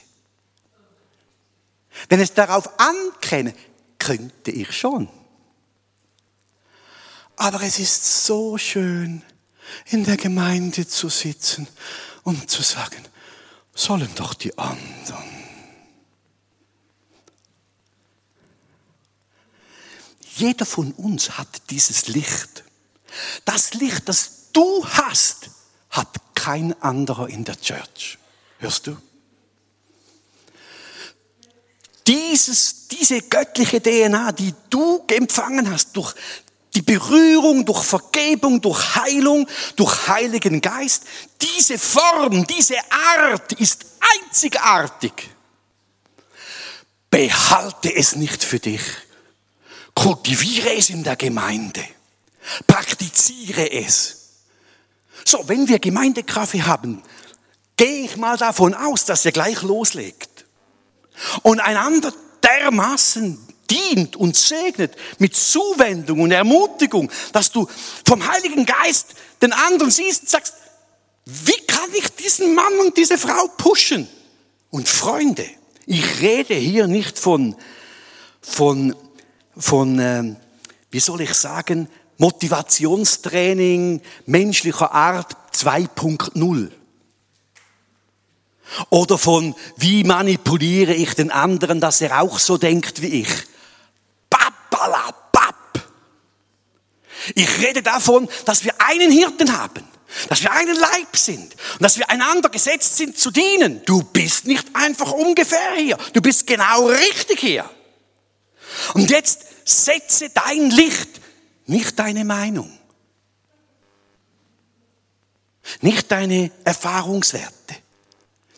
wenn es darauf ankäme, könnte ich schon. Aber es ist so schön, in der Gemeinde zu sitzen und zu sagen, sollen doch die anderen. Jeder von uns hat dieses Licht. Das Licht, das du hast, hat kein anderer in der Church. Hörst du? Dieses, diese göttliche DNA, die du empfangen hast durch die Berührung, durch Vergebung, durch Heilung, durch Heiligen Geist, diese Form, diese Art ist einzigartig. Behalte es nicht für dich. Kultiviere es in der Gemeinde. Praktiziere es. So, wenn wir Gemeindekaffee haben, gehe ich mal davon aus, dass ihr gleich loslegt und einander dermaßen dient und segnet mit Zuwendung und Ermutigung, dass du vom Heiligen Geist den anderen siehst und sagst, wie kann ich diesen Mann und diese Frau pushen? Und Freunde, ich rede hier nicht von, von, von äh, wie soll ich sagen, Motivationstraining menschlicher Art 2.0. Oder von, wie manipuliere ich den anderen, dass er auch so denkt wie ich. Pappalapapp. Ich rede davon, dass wir einen Hirten haben, dass wir einen Leib sind und dass wir einander gesetzt sind zu dienen. Du bist nicht einfach ungefähr hier, du bist genau richtig hier. Und jetzt setze dein Licht, nicht deine Meinung, nicht deine Erfahrungswerte,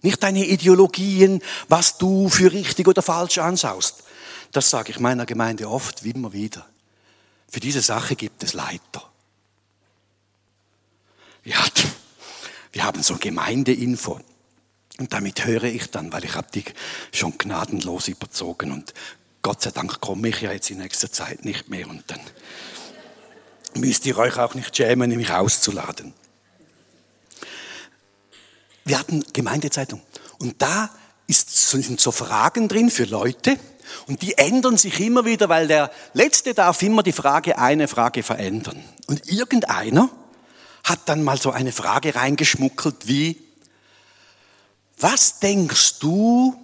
nicht deine Ideologien, was du für richtig oder falsch anschaust. Das sage ich meiner Gemeinde oft, immer wieder. Für diese Sache gibt es Leiter. Ja, wir haben so Gemeindeinfo. Und damit höre ich dann, weil ich habe die schon gnadenlos überzogen und Gott sei Dank komme ich ja jetzt in nächster Zeit nicht mehr und dann müsst ihr euch auch nicht schämen, mich auszuladen. Wir hatten Gemeindezeitung und da sind so Fragen drin für Leute und die ändern sich immer wieder, weil der Letzte darf immer die Frage, eine Frage verändern. Und irgendeiner hat dann mal so eine Frage reingeschmuggelt wie, was denkst du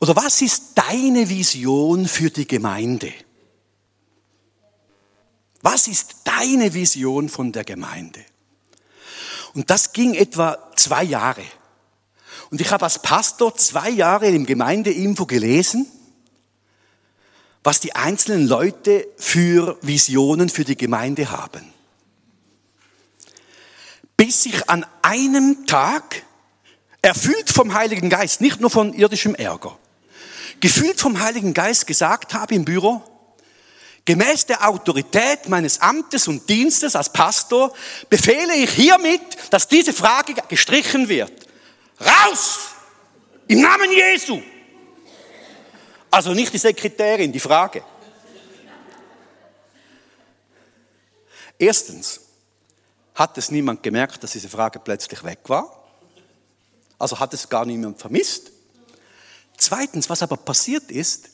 oder was ist deine Vision für die Gemeinde? Was ist deine Vision von der Gemeinde? Und das ging etwa zwei Jahre. Und ich habe als Pastor zwei Jahre im Gemeindeinfo gelesen, was die einzelnen Leute für Visionen für die Gemeinde haben. Bis ich an einem Tag, erfüllt vom Heiligen Geist, nicht nur von irdischem Ärger, gefühlt vom Heiligen Geist gesagt habe im Büro, gemäß der Autorität meines Amtes und Dienstes als Pastor befehle ich hiermit, dass diese Frage gestrichen wird. Raus! Im Namen Jesu! Also nicht die Sekretärin, die Frage. Erstens hat es niemand gemerkt, dass diese Frage plötzlich weg war. Also hat es gar niemand vermisst. Zweitens, was aber passiert ist,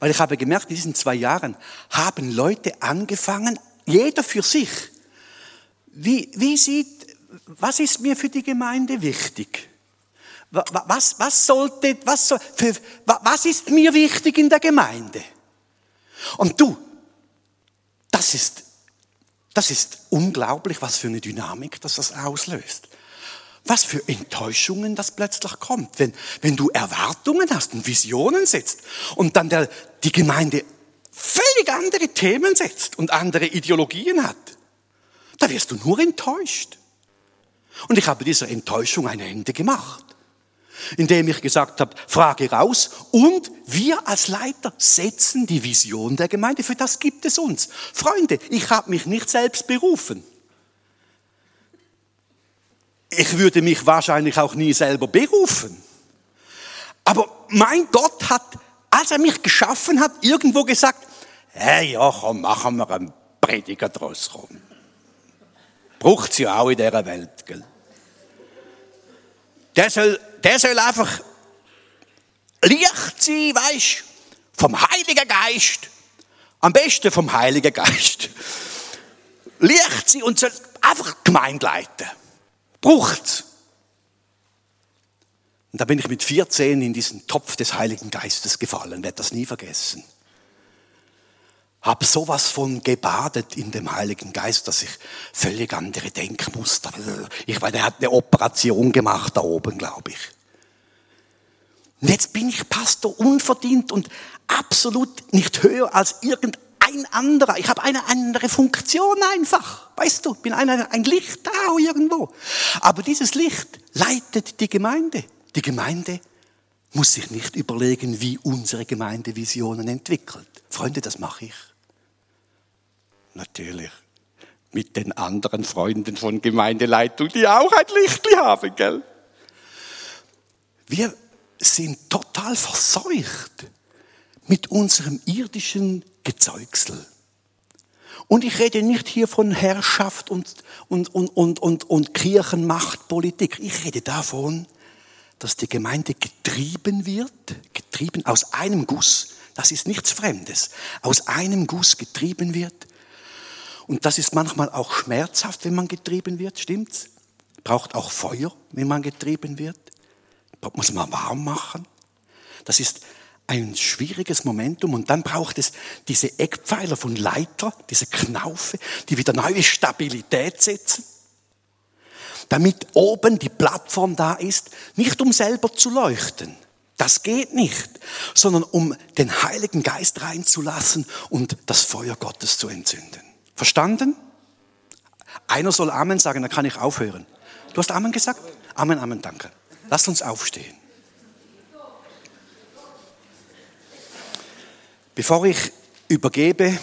weil ich habe gemerkt, in diesen zwei Jahren haben Leute angefangen, jeder für sich. Wie, wie sieht, was ist mir für die Gemeinde wichtig? Was, was sollte, was, soll, für, was ist mir wichtig in der Gemeinde? Und du, das ist, das ist unglaublich, was für eine Dynamik das, das auslöst. Was für Enttäuschungen das plötzlich kommt, wenn, wenn du Erwartungen hast und Visionen setzt und dann der, die Gemeinde völlig andere Themen setzt und andere Ideologien hat. Da wirst du nur enttäuscht. Und ich habe dieser Enttäuschung ein Ende gemacht, indem ich gesagt habe, Frage raus und wir als Leiter setzen die Vision der Gemeinde. Für das gibt es uns. Freunde, ich habe mich nicht selbst berufen. Ich würde mich wahrscheinlich auch nie selber berufen. Aber mein Gott hat, als er mich geschaffen hat, irgendwo gesagt, hey, ja, komm, machen wir einen Prediger draus rum. Braucht's ja auch in dieser Welt, gell? Der soll, der soll einfach Licht sein, weisst, vom Heiligen Geist. Am besten vom Heiligen Geist. Licht sein und soll einfach Gemeinde leiten braucht. Und da bin ich mit 14 in diesen Topf des Heiligen Geistes gefallen, werde das nie vergessen. Hab sowas von gebadet in dem Heiligen Geist, dass ich völlig andere Denkmuster. Ich meine, er hat eine Operation gemacht da oben, glaube ich. Und jetzt bin ich Pastor unverdient und absolut nicht höher als irgendein ein anderer. Ich habe eine andere Funktion einfach. Weißt du, bin ein, ein Licht da irgendwo. Aber dieses Licht leitet die Gemeinde. Die Gemeinde muss sich nicht überlegen, wie unsere Gemeinde Visionen entwickelt. Freunde, das mache ich. Natürlich. Mit den anderen Freunden von Gemeindeleitung, die auch ein Licht haben, gell? Wir sind total verseucht mit unserem irdischen Gezeugsel. Und ich rede nicht hier von Herrschaft und, und, und, und, und, und Kirchenmachtpolitik. Ich rede davon, dass die Gemeinde getrieben wird, getrieben aus einem Guss. Das ist nichts Fremdes. Aus einem Guss getrieben wird. Und das ist manchmal auch schmerzhaft, wenn man getrieben wird, stimmt's? Braucht auch Feuer, wenn man getrieben wird. Muss man warm machen. Das ist ein schwieriges Momentum und dann braucht es diese Eckpfeiler von Leiter, diese Knaufe, die wieder neue Stabilität setzen, damit oben die Plattform da ist, nicht um selber zu leuchten, das geht nicht, sondern um den Heiligen Geist reinzulassen und das Feuer Gottes zu entzünden. Verstanden? Einer soll Amen sagen, dann kann ich aufhören. Du hast Amen gesagt? Amen, Amen, danke. Lasst uns aufstehen. Bevor ich übergebe,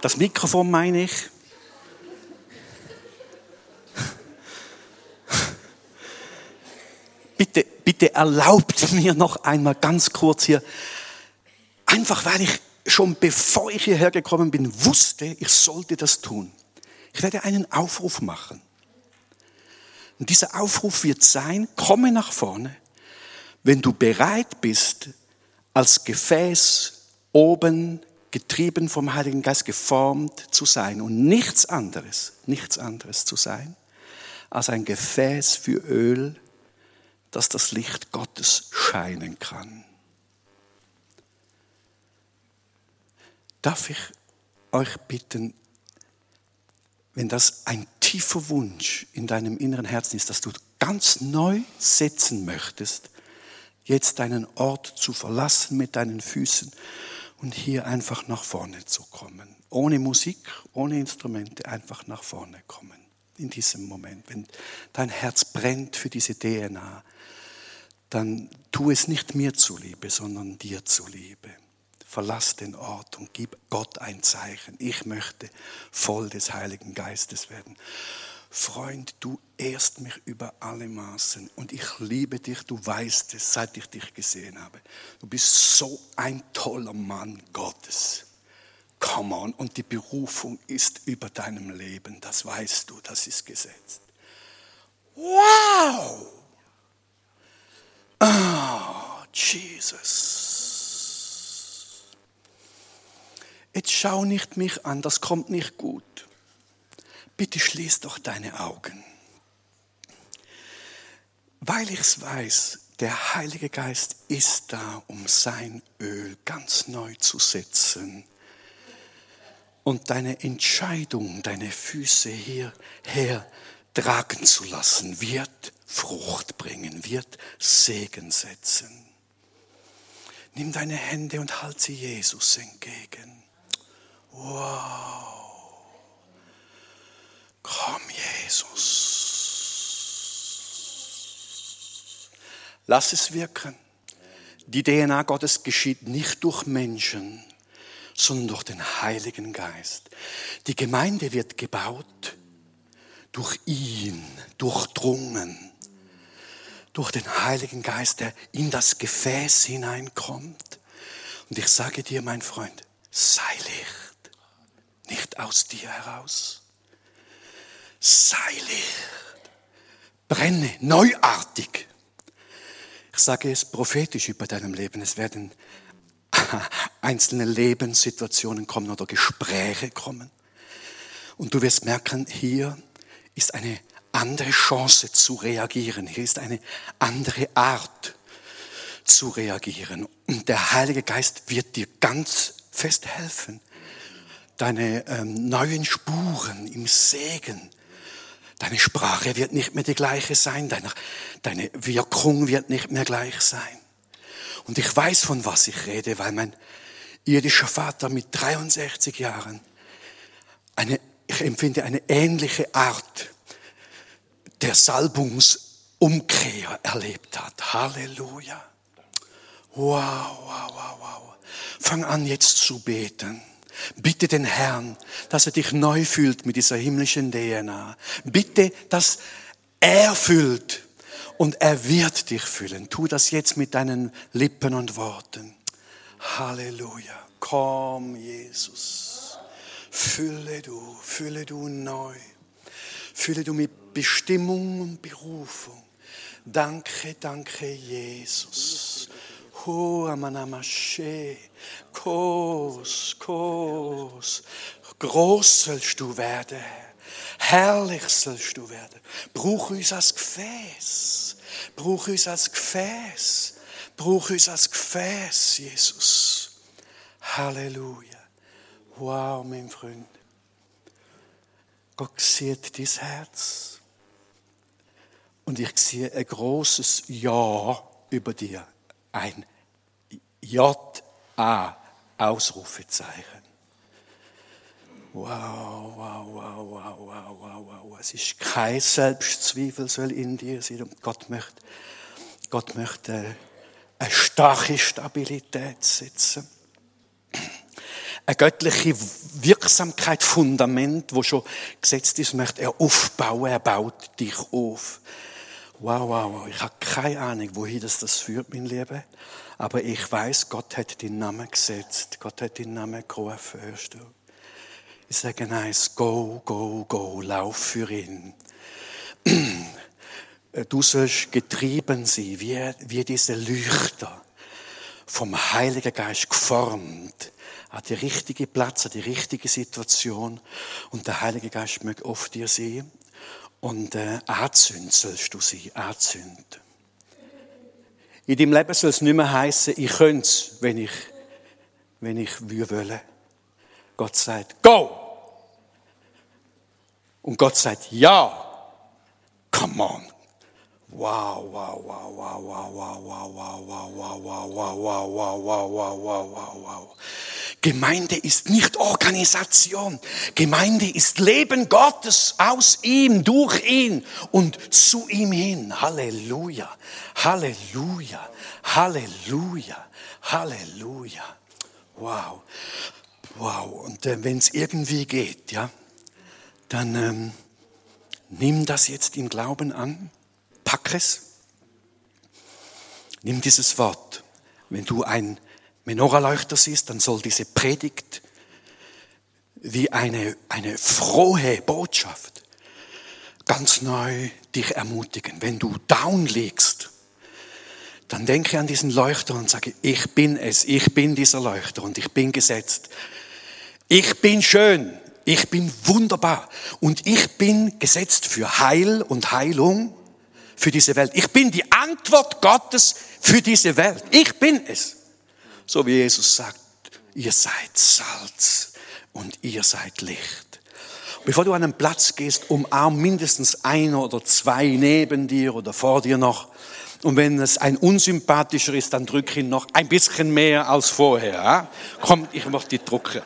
das Mikrofon meine ich, bitte, bitte erlaubt mir noch einmal ganz kurz hier, einfach weil ich schon bevor ich hierher gekommen bin, wusste, ich sollte das tun. Ich werde einen Aufruf machen. Und dieser Aufruf wird sein, komme nach vorne, wenn du bereit bist, als Gefäß oben getrieben vom Heiligen Geist geformt zu sein und nichts anderes, nichts anderes zu sein, als ein Gefäß für Öl, das das Licht Gottes scheinen kann. Darf ich euch bitten, wenn das ein tiefer Wunsch in deinem inneren Herzen ist, dass du ganz neu setzen möchtest, jetzt deinen Ort zu verlassen mit deinen Füßen und hier einfach nach vorne zu kommen. Ohne Musik, ohne Instrumente, einfach nach vorne kommen. In diesem Moment, wenn dein Herz brennt für diese DNA, dann tu es nicht mir zuliebe, sondern dir zuliebe. Verlass den Ort und gib Gott ein Zeichen. Ich möchte voll des Heiligen Geistes werden. Freund, du ehrst mich über alle Maßen und ich liebe dich, du weißt es, seit ich dich gesehen habe. Du bist so ein toller Mann Gottes. Come on, und die Berufung ist über deinem Leben, das weißt du, das ist gesetzt. Wow! Oh, Jesus. Jetzt schau nicht mich an, das kommt nicht gut. Bitte schließ doch deine Augen. Weil ich es weiß, der Heilige Geist ist da, um sein Öl ganz neu zu setzen und deine Entscheidung, deine Füße hierher tragen zu lassen, wird Frucht bringen, wird Segen setzen. Nimm deine Hände und halt sie Jesus entgegen. Wow. Komm, Jesus. Lass es wirken. Die DNA Gottes geschieht nicht durch Menschen, sondern durch den Heiligen Geist. Die Gemeinde wird gebaut durch ihn, durchdrungen, durch den Heiligen Geist, der in das Gefäß hineinkommt. Und ich sage dir, mein Freund, sei Licht, nicht aus dir heraus sei Licht. Brenne neuartig. Ich sage es prophetisch über deinem Leben. Es werden einzelne Lebenssituationen kommen oder Gespräche kommen. Und du wirst merken, hier ist eine andere Chance zu reagieren. Hier ist eine andere Art zu reagieren. Und der Heilige Geist wird dir ganz fest helfen. Deine ähm, neuen Spuren im Segen Deine Sprache wird nicht mehr die gleiche sein, deine, deine Wirkung wird nicht mehr gleich sein. Und ich weiß, von was ich rede, weil mein irdischer Vater mit 63 Jahren eine, ich empfinde eine ähnliche Art der Salbungsumkehr erlebt hat. Halleluja. Wow, wow, wow, wow. Fang an jetzt zu beten. Bitte den Herrn, dass er dich neu fühlt mit dieser himmlischen DNA. Bitte, dass er füllt Und er wird dich füllen. Tu das jetzt mit deinen Lippen und Worten. Halleluja. Komm, Jesus. Fülle du, fülle du neu. Fülle du mit Bestimmung und Berufung. Danke, danke, Jesus. Ho amanamashe, kos, kos. Groß sollst du werden, herrlich sollst du werden. Brauch uns als Gefäß, brauch uns als Gefäß, brauch uns als Gefäß, Jesus. Halleluja. Wow, mein Freund. Gott sieht dein Herz. Und ich sehe ein großes Ja über dir. Ein J-A-Ausrufezeichen. Wow, wow, wow, wow, wow, wow, wow. Es ist kein Selbstzweifel soll in dir sein. Und Gott möchte, Gott möchte eine starke Stabilität setzen. Eine göttliche Wirksamkeit, Fundament, wo schon gesetzt ist, möchte er aufbauen. Er baut dich auf. Wow, wow, wow. Ich habe keine Ahnung, wohin das, das führt, mein Leben. Aber ich weiß, Gott hat den Namen gesetzt. Gott hat den Namen gerufen, hörst du? Ich sage eins, go, go, go, lauf für ihn. Du sollst getrieben sein, wie, wie diese Leuchter vom Heiligen Geist geformt an die richtige Platz, an die richtige Situation. Und der Heilige Geist möge auf dir sein. Und äh, anzünden sollst du sein, anzünden. In deinem Leben soll es nicht mehr heißen, ich könnte es, wenn ich, wenn ich will. Gott sagt, go! Und Gott sagt, ja! Come on! Wow, wow, wow, wow, wow, wow, wow, wow, wow, wow, wow, wow, wow, wow, wow, wow, wow, wow, wow. Gemeinde ist nicht Organisation. Gemeinde ist Leben Gottes aus ihm, durch ihn und zu ihm hin. Halleluja, Halleluja, Halleluja, Halleluja. Wow, wow. Und äh, wenn es irgendwie geht, ja, dann ähm, nimm das jetzt im Glauben an, pack es, nimm dieses Wort. Wenn du ein Menoraleuchter siehst, dann soll diese Predigt wie eine, eine frohe Botschaft ganz neu dich ermutigen. Wenn du down liegst, dann denke an diesen Leuchter und sage, ich bin es, ich bin dieser Leuchter und ich bin gesetzt. Ich bin schön, ich bin wunderbar und ich bin gesetzt für Heil und Heilung für diese Welt. Ich bin die Antwort Gottes für diese Welt. Ich bin es. So wie Jesus sagt, ihr seid Salz und ihr seid Licht. Bevor du an einen Platz gehst, umarm mindestens einer oder zwei neben dir oder vor dir noch. Und wenn es ein unsympathischer ist, dann drück ihn noch ein bisschen mehr als vorher. Ja? Komm, ich mach die drucken.